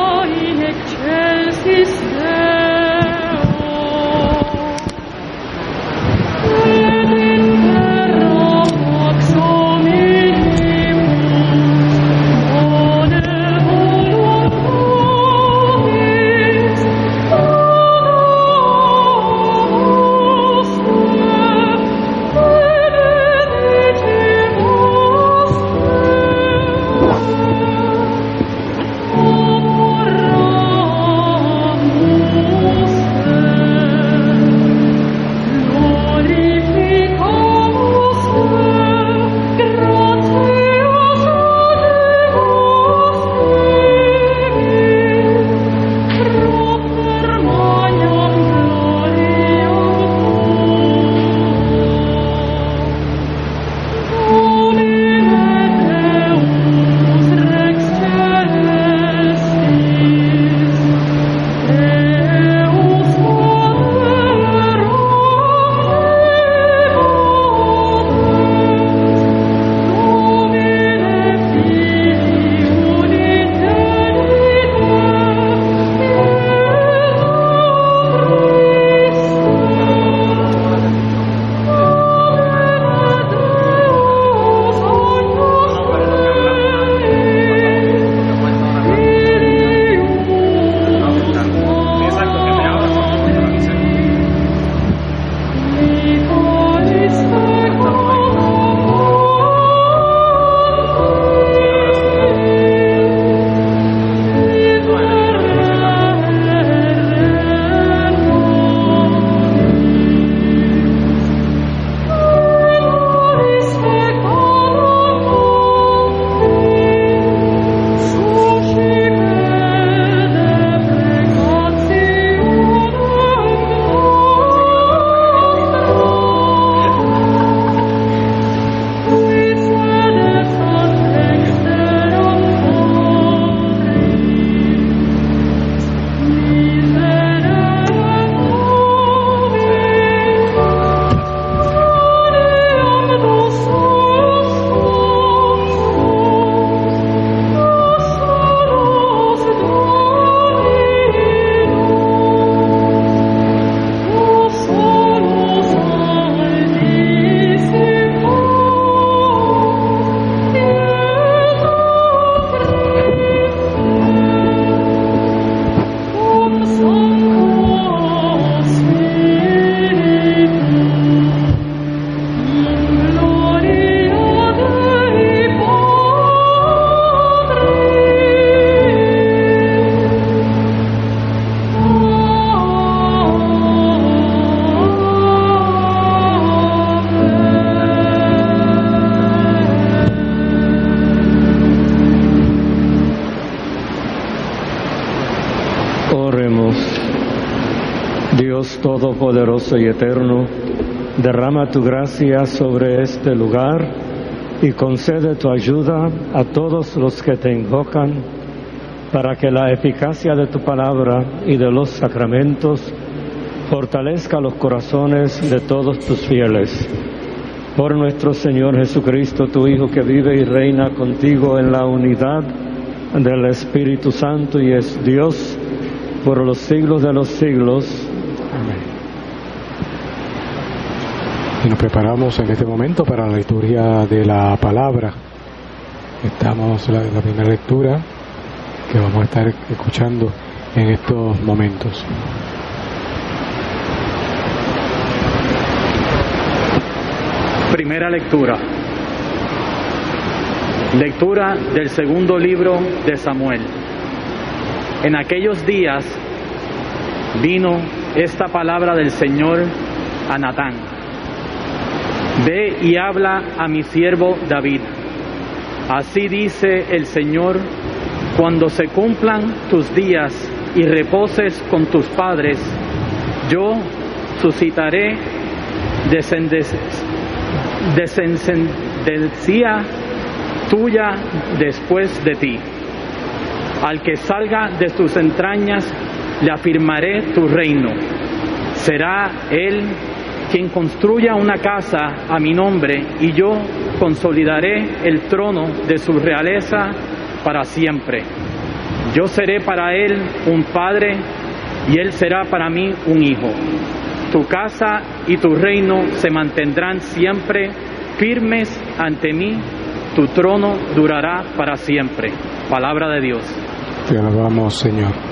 Y Eterno, derrama tu gracia sobre este lugar y concede tu ayuda a todos los que te invocan para que la eficacia de tu palabra y de los sacramentos fortalezca los corazones de todos tus fieles. Por nuestro Señor Jesucristo, tu Hijo, que vive y reina contigo en la unidad del Espíritu Santo y es Dios por los siglos de los siglos. Amén. Y nos preparamos en este momento para la liturgia de la palabra. Estamos en la, la primera lectura que vamos a estar escuchando en estos momentos. Primera lectura. Lectura del segundo libro de Samuel. En aquellos días vino esta palabra del Señor a Natán. Ve y habla a mi siervo David. Así dice el Señor, cuando se cumplan tus días y reposes con tus padres, yo suscitaré descendencia tuya después de ti. Al que salga de tus entrañas, le afirmaré tu reino. Será él quien construya una casa a mi nombre y yo consolidaré el trono de su realeza para siempre. Yo seré para él un padre y él será para mí un hijo. Tu casa y tu reino se mantendrán siempre firmes ante mí. Tu trono durará para siempre. Palabra de Dios. Te alabamos, Señor.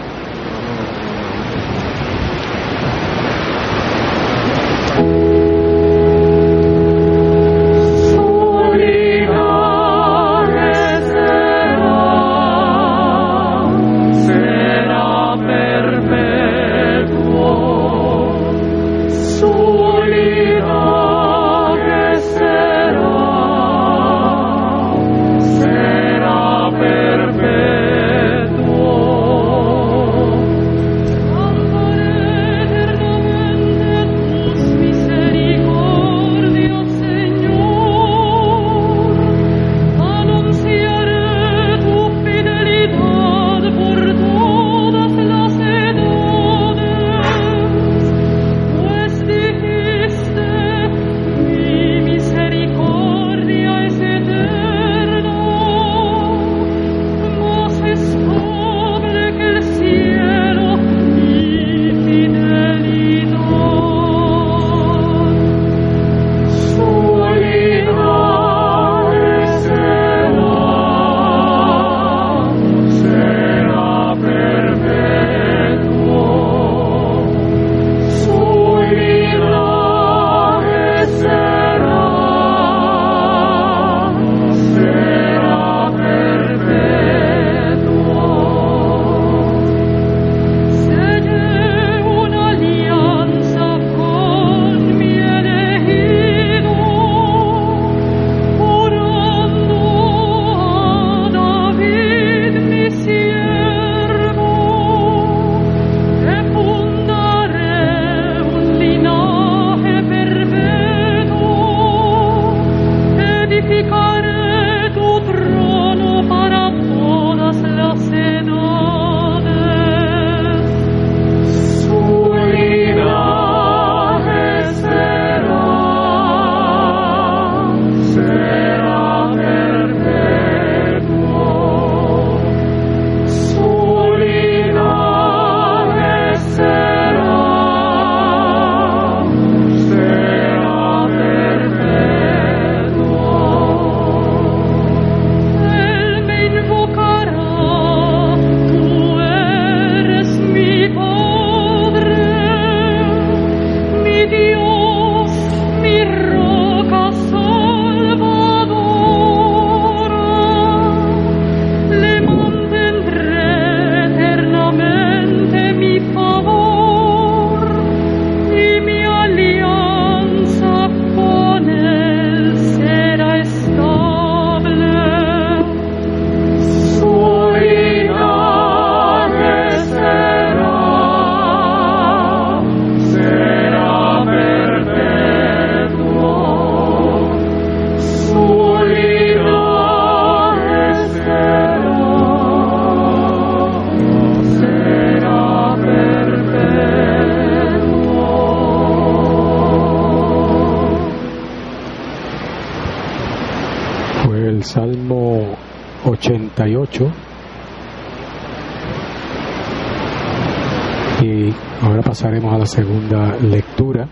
Segunda lectura,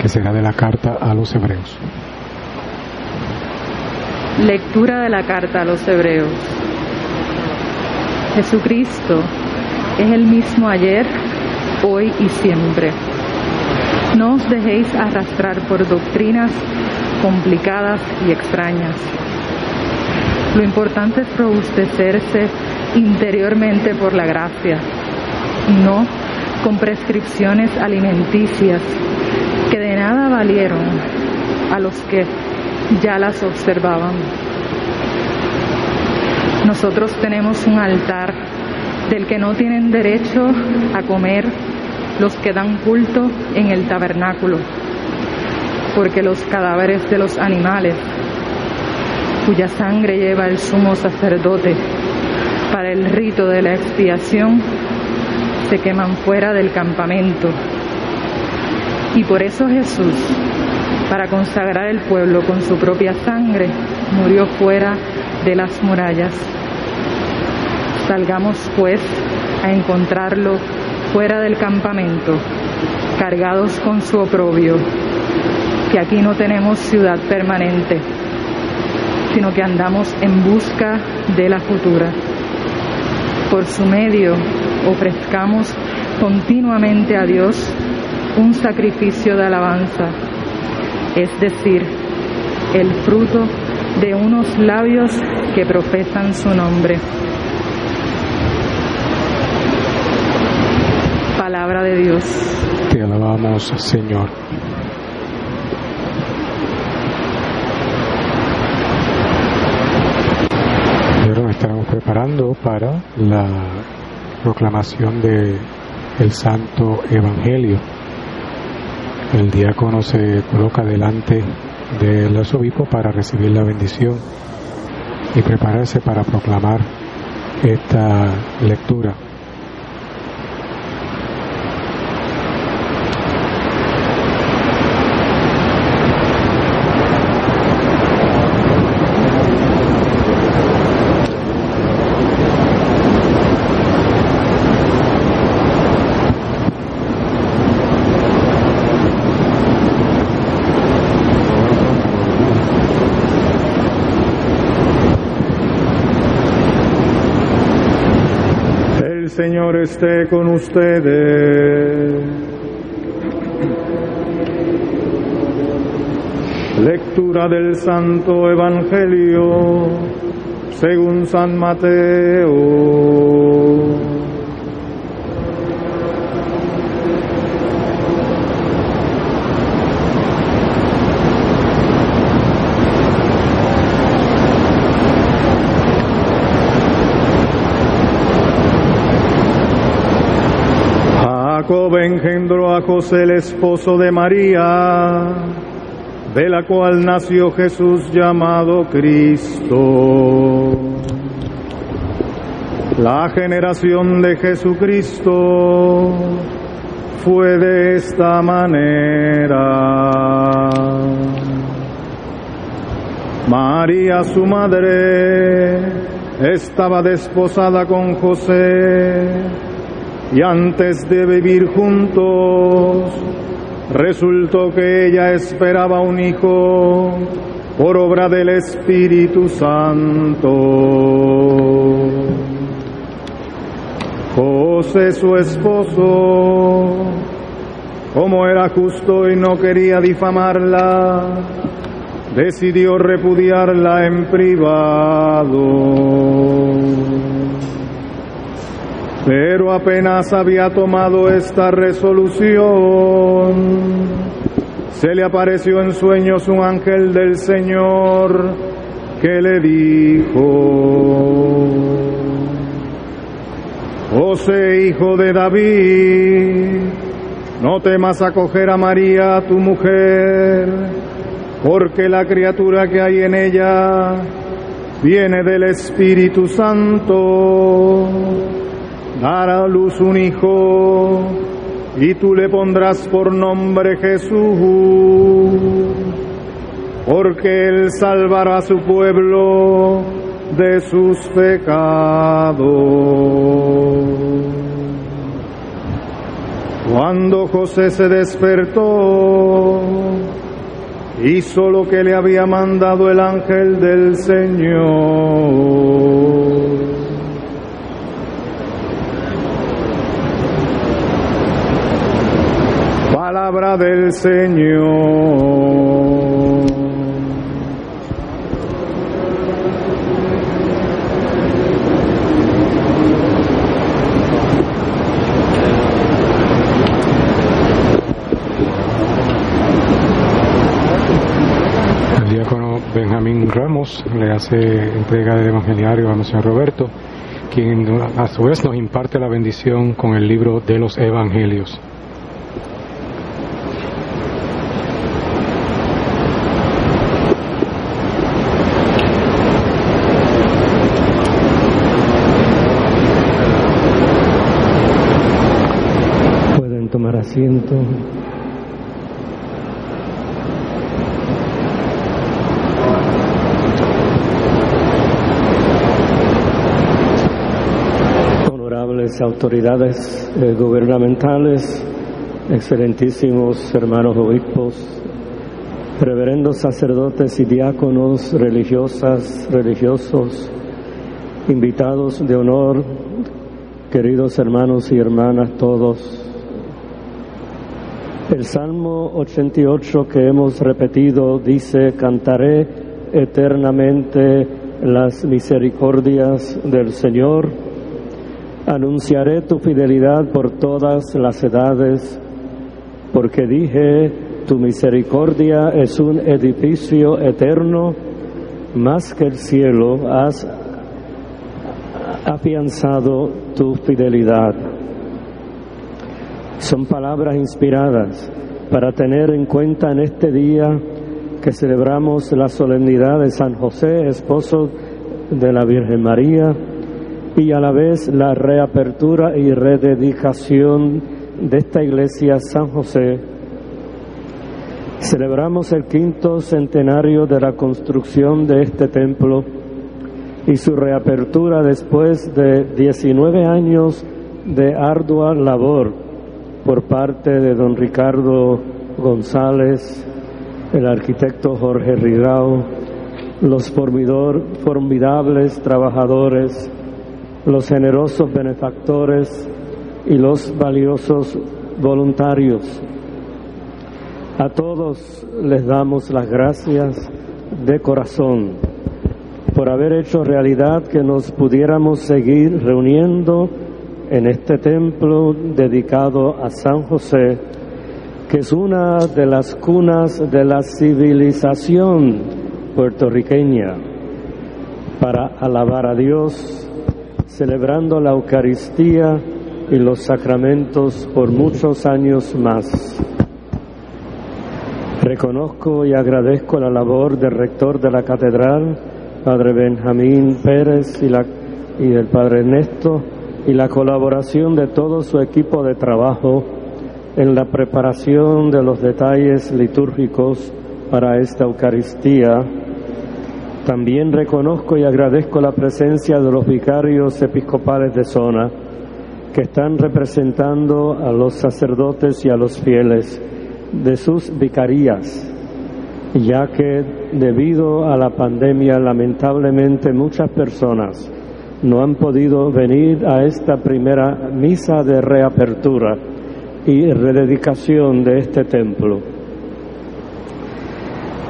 que será de la carta a los hebreos. Lectura de la carta a los hebreos. Jesucristo es el mismo ayer, hoy y siempre. No os dejéis arrastrar por doctrinas complicadas y extrañas. Lo importante es robustecerse interiormente por la gracia no con prescripciones alimenticias que de nada valieron a los que ya las observaban. Nosotros tenemos un altar del que no tienen derecho a comer los que dan culto en el tabernáculo, porque los cadáveres de los animales, cuya sangre lleva el sumo sacerdote para el rito de la expiación, se queman fuera del campamento. Y por eso Jesús, para consagrar el pueblo con su propia sangre, murió fuera de las murallas. Salgamos pues a encontrarlo fuera del campamento, cargados con su oprobio, que aquí no tenemos ciudad permanente, sino que andamos en busca de la futura. Por su medio ofrezcamos continuamente a Dios un sacrificio de alabanza, es decir, el fruto de unos labios que profesan su nombre. Palabra de Dios. Te alabamos, Señor. Ahora nos estaremos preparando para la proclamación de el Santo Evangelio. El diácono se coloca delante del arzobispo para recibir la bendición y prepararse para proclamar esta lectura. El Señor esté con ustedes. Lectura del Santo Evangelio según San Mateo. El esposo de María, de la cual nació Jesús llamado Cristo. La generación de Jesucristo fue de esta manera. María, su madre, estaba desposada con José y antes de vivir juntos, resultó que ella esperaba un hijo por obra del Espíritu Santo. José, su esposo, como era justo y no quería difamarla, decidió repudiarla en privado. Pero apenas había tomado esta resolución, se le apareció en sueños un ángel del Señor que le dijo, José, hijo de David, no temas acoger a María, tu mujer, porque la criatura que hay en ella viene del Espíritu Santo dará a luz un hijo y tú le pondrás por nombre Jesús, porque Él salvará a su pueblo de sus pecados. Cuando José se despertó, hizo lo que le había mandado el ángel del Señor. Del Señor. El diácono Benjamín Ramos le hace entrega del evangeliario a Monseñor Roberto, quien a su vez nos imparte la bendición con el libro de los evangelios. Pueden tomar Honorables autoridades eh, gubernamentales, excelentísimos hermanos obispos, reverendos sacerdotes y diáconos, religiosas, religiosos, invitados de honor, queridos hermanos y hermanas todos. El Salmo 88 que hemos repetido dice, cantaré eternamente las misericordias del Señor, anunciaré tu fidelidad por todas las edades, porque dije, tu misericordia es un edificio eterno, más que el cielo has afianzado tu fidelidad. Son palabras inspiradas para tener en cuenta en este día que celebramos la solemnidad de San José, esposo de la Virgen María, y a la vez la reapertura y rededicación de esta iglesia San José. Celebramos el quinto centenario de la construcción de este templo y su reapertura después de 19 años de ardua labor por parte de don Ricardo González, el arquitecto Jorge Rigao, los formidor, formidables trabajadores, los generosos benefactores y los valiosos voluntarios. A todos les damos las gracias de corazón por haber hecho realidad que nos pudiéramos seguir reuniendo en este templo dedicado a San José, que es una de las cunas de la civilización puertorriqueña, para alabar a Dios, celebrando la Eucaristía y los sacramentos por muchos años más. Reconozco y agradezco la labor del rector de la catedral, Padre Benjamín Pérez y, la, y del Padre Ernesto, y la colaboración de todo su equipo de trabajo en la preparación de los detalles litúrgicos para esta Eucaristía. También reconozco y agradezco la presencia de los vicarios episcopales de zona que están representando a los sacerdotes y a los fieles de sus vicarías, ya que debido a la pandemia lamentablemente muchas personas no han podido venir a esta primera misa de reapertura y rededicación de este templo.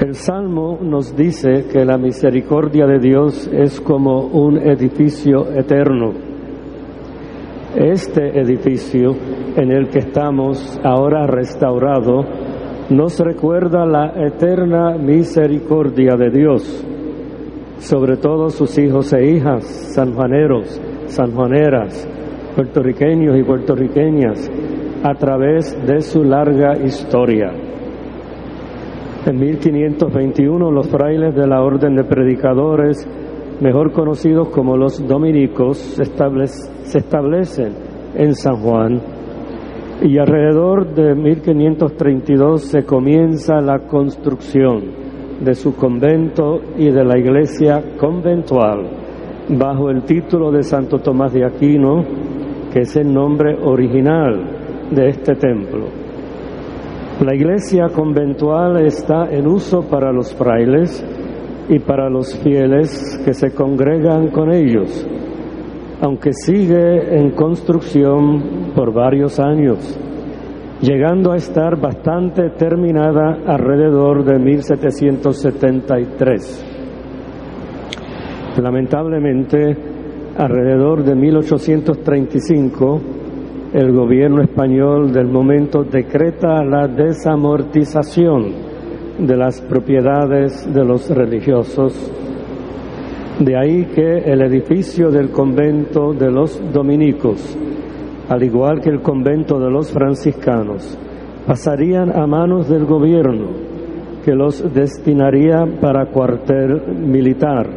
El Salmo nos dice que la misericordia de Dios es como un edificio eterno. Este edificio en el que estamos ahora restaurado nos recuerda la eterna misericordia de Dios sobre todos sus hijos e hijas, sanjuaneros, sanjuaneras, puertorriqueños y puertorriqueñas, a través de su larga historia. En 1521 los frailes de la Orden de Predicadores, mejor conocidos como los dominicos, se establecen en San Juan y alrededor de 1532 se comienza la construcción de su convento y de la iglesia conventual bajo el título de Santo Tomás de Aquino, que es el nombre original de este templo. La iglesia conventual está en uso para los frailes y para los fieles que se congregan con ellos, aunque sigue en construcción por varios años llegando a estar bastante terminada alrededor de 1773. Lamentablemente, alrededor de 1835, el gobierno español del momento decreta la desamortización de las propiedades de los religiosos. De ahí que el edificio del convento de los dominicos al igual que el convento de los franciscanos, pasarían a manos del gobierno, que los destinaría para cuartel militar.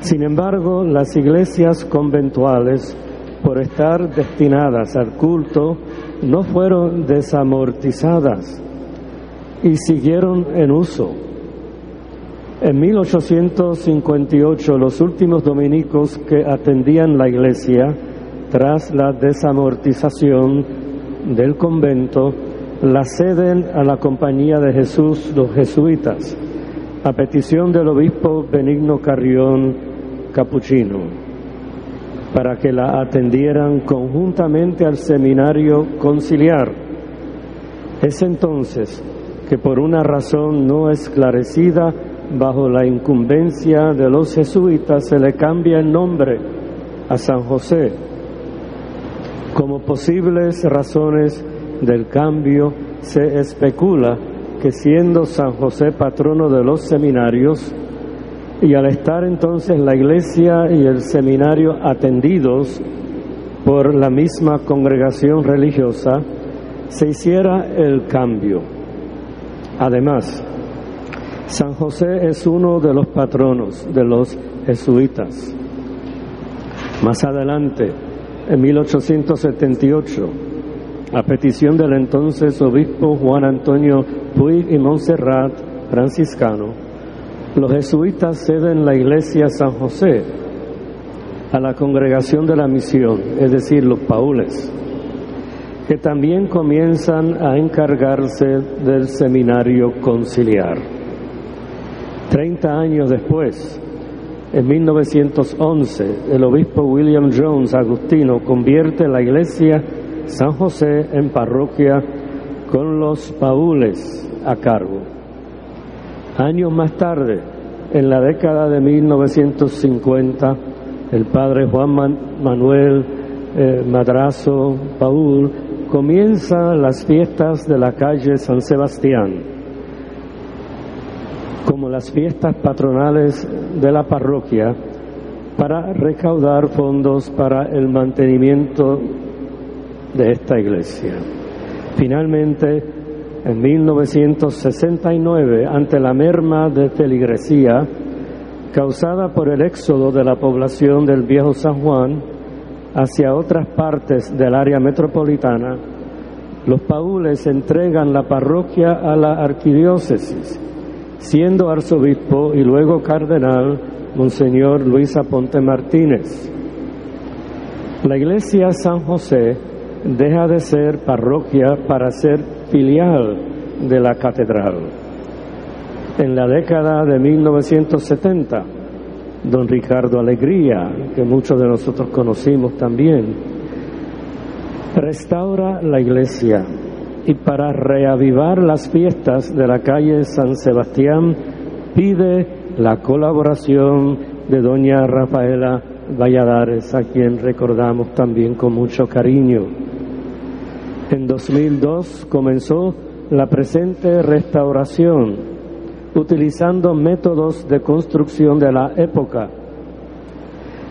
Sin embargo, las iglesias conventuales, por estar destinadas al culto, no fueron desamortizadas y siguieron en uso. En 1858, los últimos dominicos que atendían la iglesia tras la desamortización del convento, la ceden a la Compañía de Jesús los jesuitas, a petición del obispo Benigno Carrión Capuchino, para que la atendieran conjuntamente al seminario conciliar. Es entonces que por una razón no esclarecida, bajo la incumbencia de los jesuitas, se le cambia el nombre a San José como posibles razones del cambio se especula que siendo San José patrono de los seminarios, y al estar entonces la iglesia y el seminario atendidos por la misma congregación religiosa, se hiciera el cambio. Además, San José es uno de los patronos de los jesuitas. Más adelante, en 1878, a petición del entonces obispo Juan Antonio Puig y Montserrat, franciscano, los jesuitas ceden la iglesia San José a la congregación de la misión, es decir, los paules, que también comienzan a encargarse del seminario conciliar. Treinta años después, en 1911, el obispo William Jones Agustino convierte la iglesia San José en parroquia con los paules a cargo. Años más tarde, en la década de 1950, el padre Juan Manuel eh, Madrazo Paul comienza las fiestas de la calle San Sebastián las fiestas patronales de la parroquia para recaudar fondos para el mantenimiento de esta iglesia. Finalmente, en 1969, ante la merma de feligresía causada por el éxodo de la población del viejo San Juan hacia otras partes del área metropolitana, los paules entregan la parroquia a la arquidiócesis siendo arzobispo y luego cardenal Monseñor Luis Aponte Martínez. La iglesia San José deja de ser parroquia para ser filial de la catedral. En la década de 1970, don Ricardo Alegría, que muchos de nosotros conocimos también, restaura la iglesia y para reavivar las fiestas de la calle San Sebastián pide la colaboración de doña Rafaela Valladares, a quien recordamos también con mucho cariño. En 2002 comenzó la presente restauración utilizando métodos de construcción de la época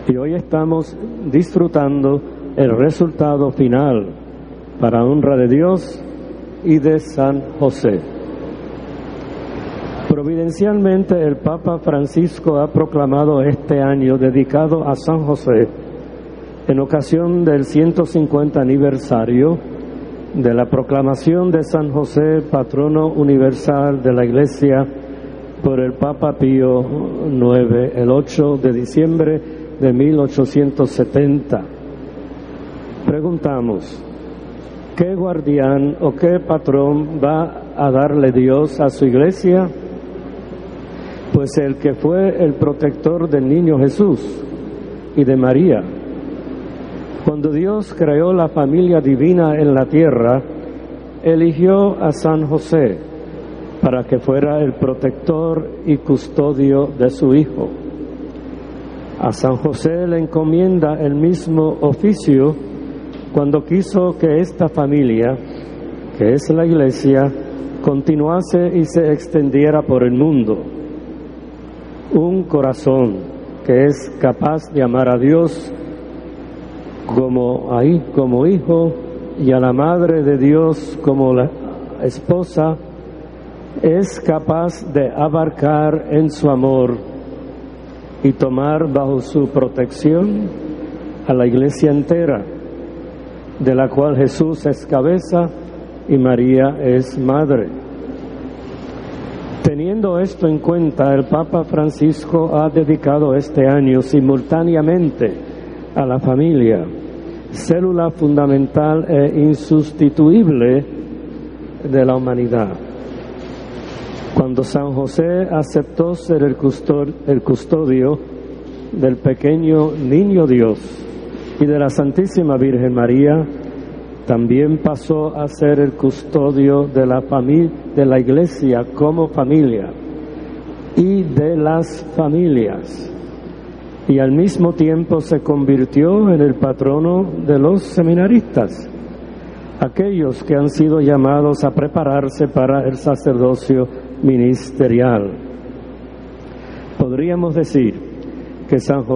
y hoy estamos disfrutando el resultado final para honra de Dios y de San José. Providencialmente el Papa Francisco ha proclamado este año dedicado a San José en ocasión del 150 aniversario de la proclamación de San José, patrono universal de la Iglesia por el Papa Pío IX el 8 de diciembre de 1870. Preguntamos, ¿qué guardián o qué patrón va a darle Dios a su iglesia? Pues el que fue el protector del niño Jesús y de María. Cuando Dios creó la familia divina en la tierra, eligió a San José para que fuera el protector y custodio de su hijo. A San José le encomienda el mismo oficio cuando quiso que esta familia, que es la iglesia, continuase y se extendiera por el mundo. Un corazón que es capaz de amar a Dios como, ahí, como hijo y a la Madre de Dios como la esposa, es capaz de abarcar en su amor y tomar bajo su protección a la iglesia entera, de la cual Jesús es cabeza y María es madre. Teniendo esto en cuenta, el Papa Francisco ha dedicado este año simultáneamente a la familia, célula fundamental e insustituible de la humanidad. Cuando San José aceptó ser el, custodio del pequeño niño Dios y de la Santísima Virgen María, también pasó a ser el custodio de la de la iglesia como familia y de las familias. Y al mismo tiempo se convirtió en el patrono de los seminaristas, aquellos que han sido llamados a prepararse para el sacerdocio ministerial. Podríamos decir que San José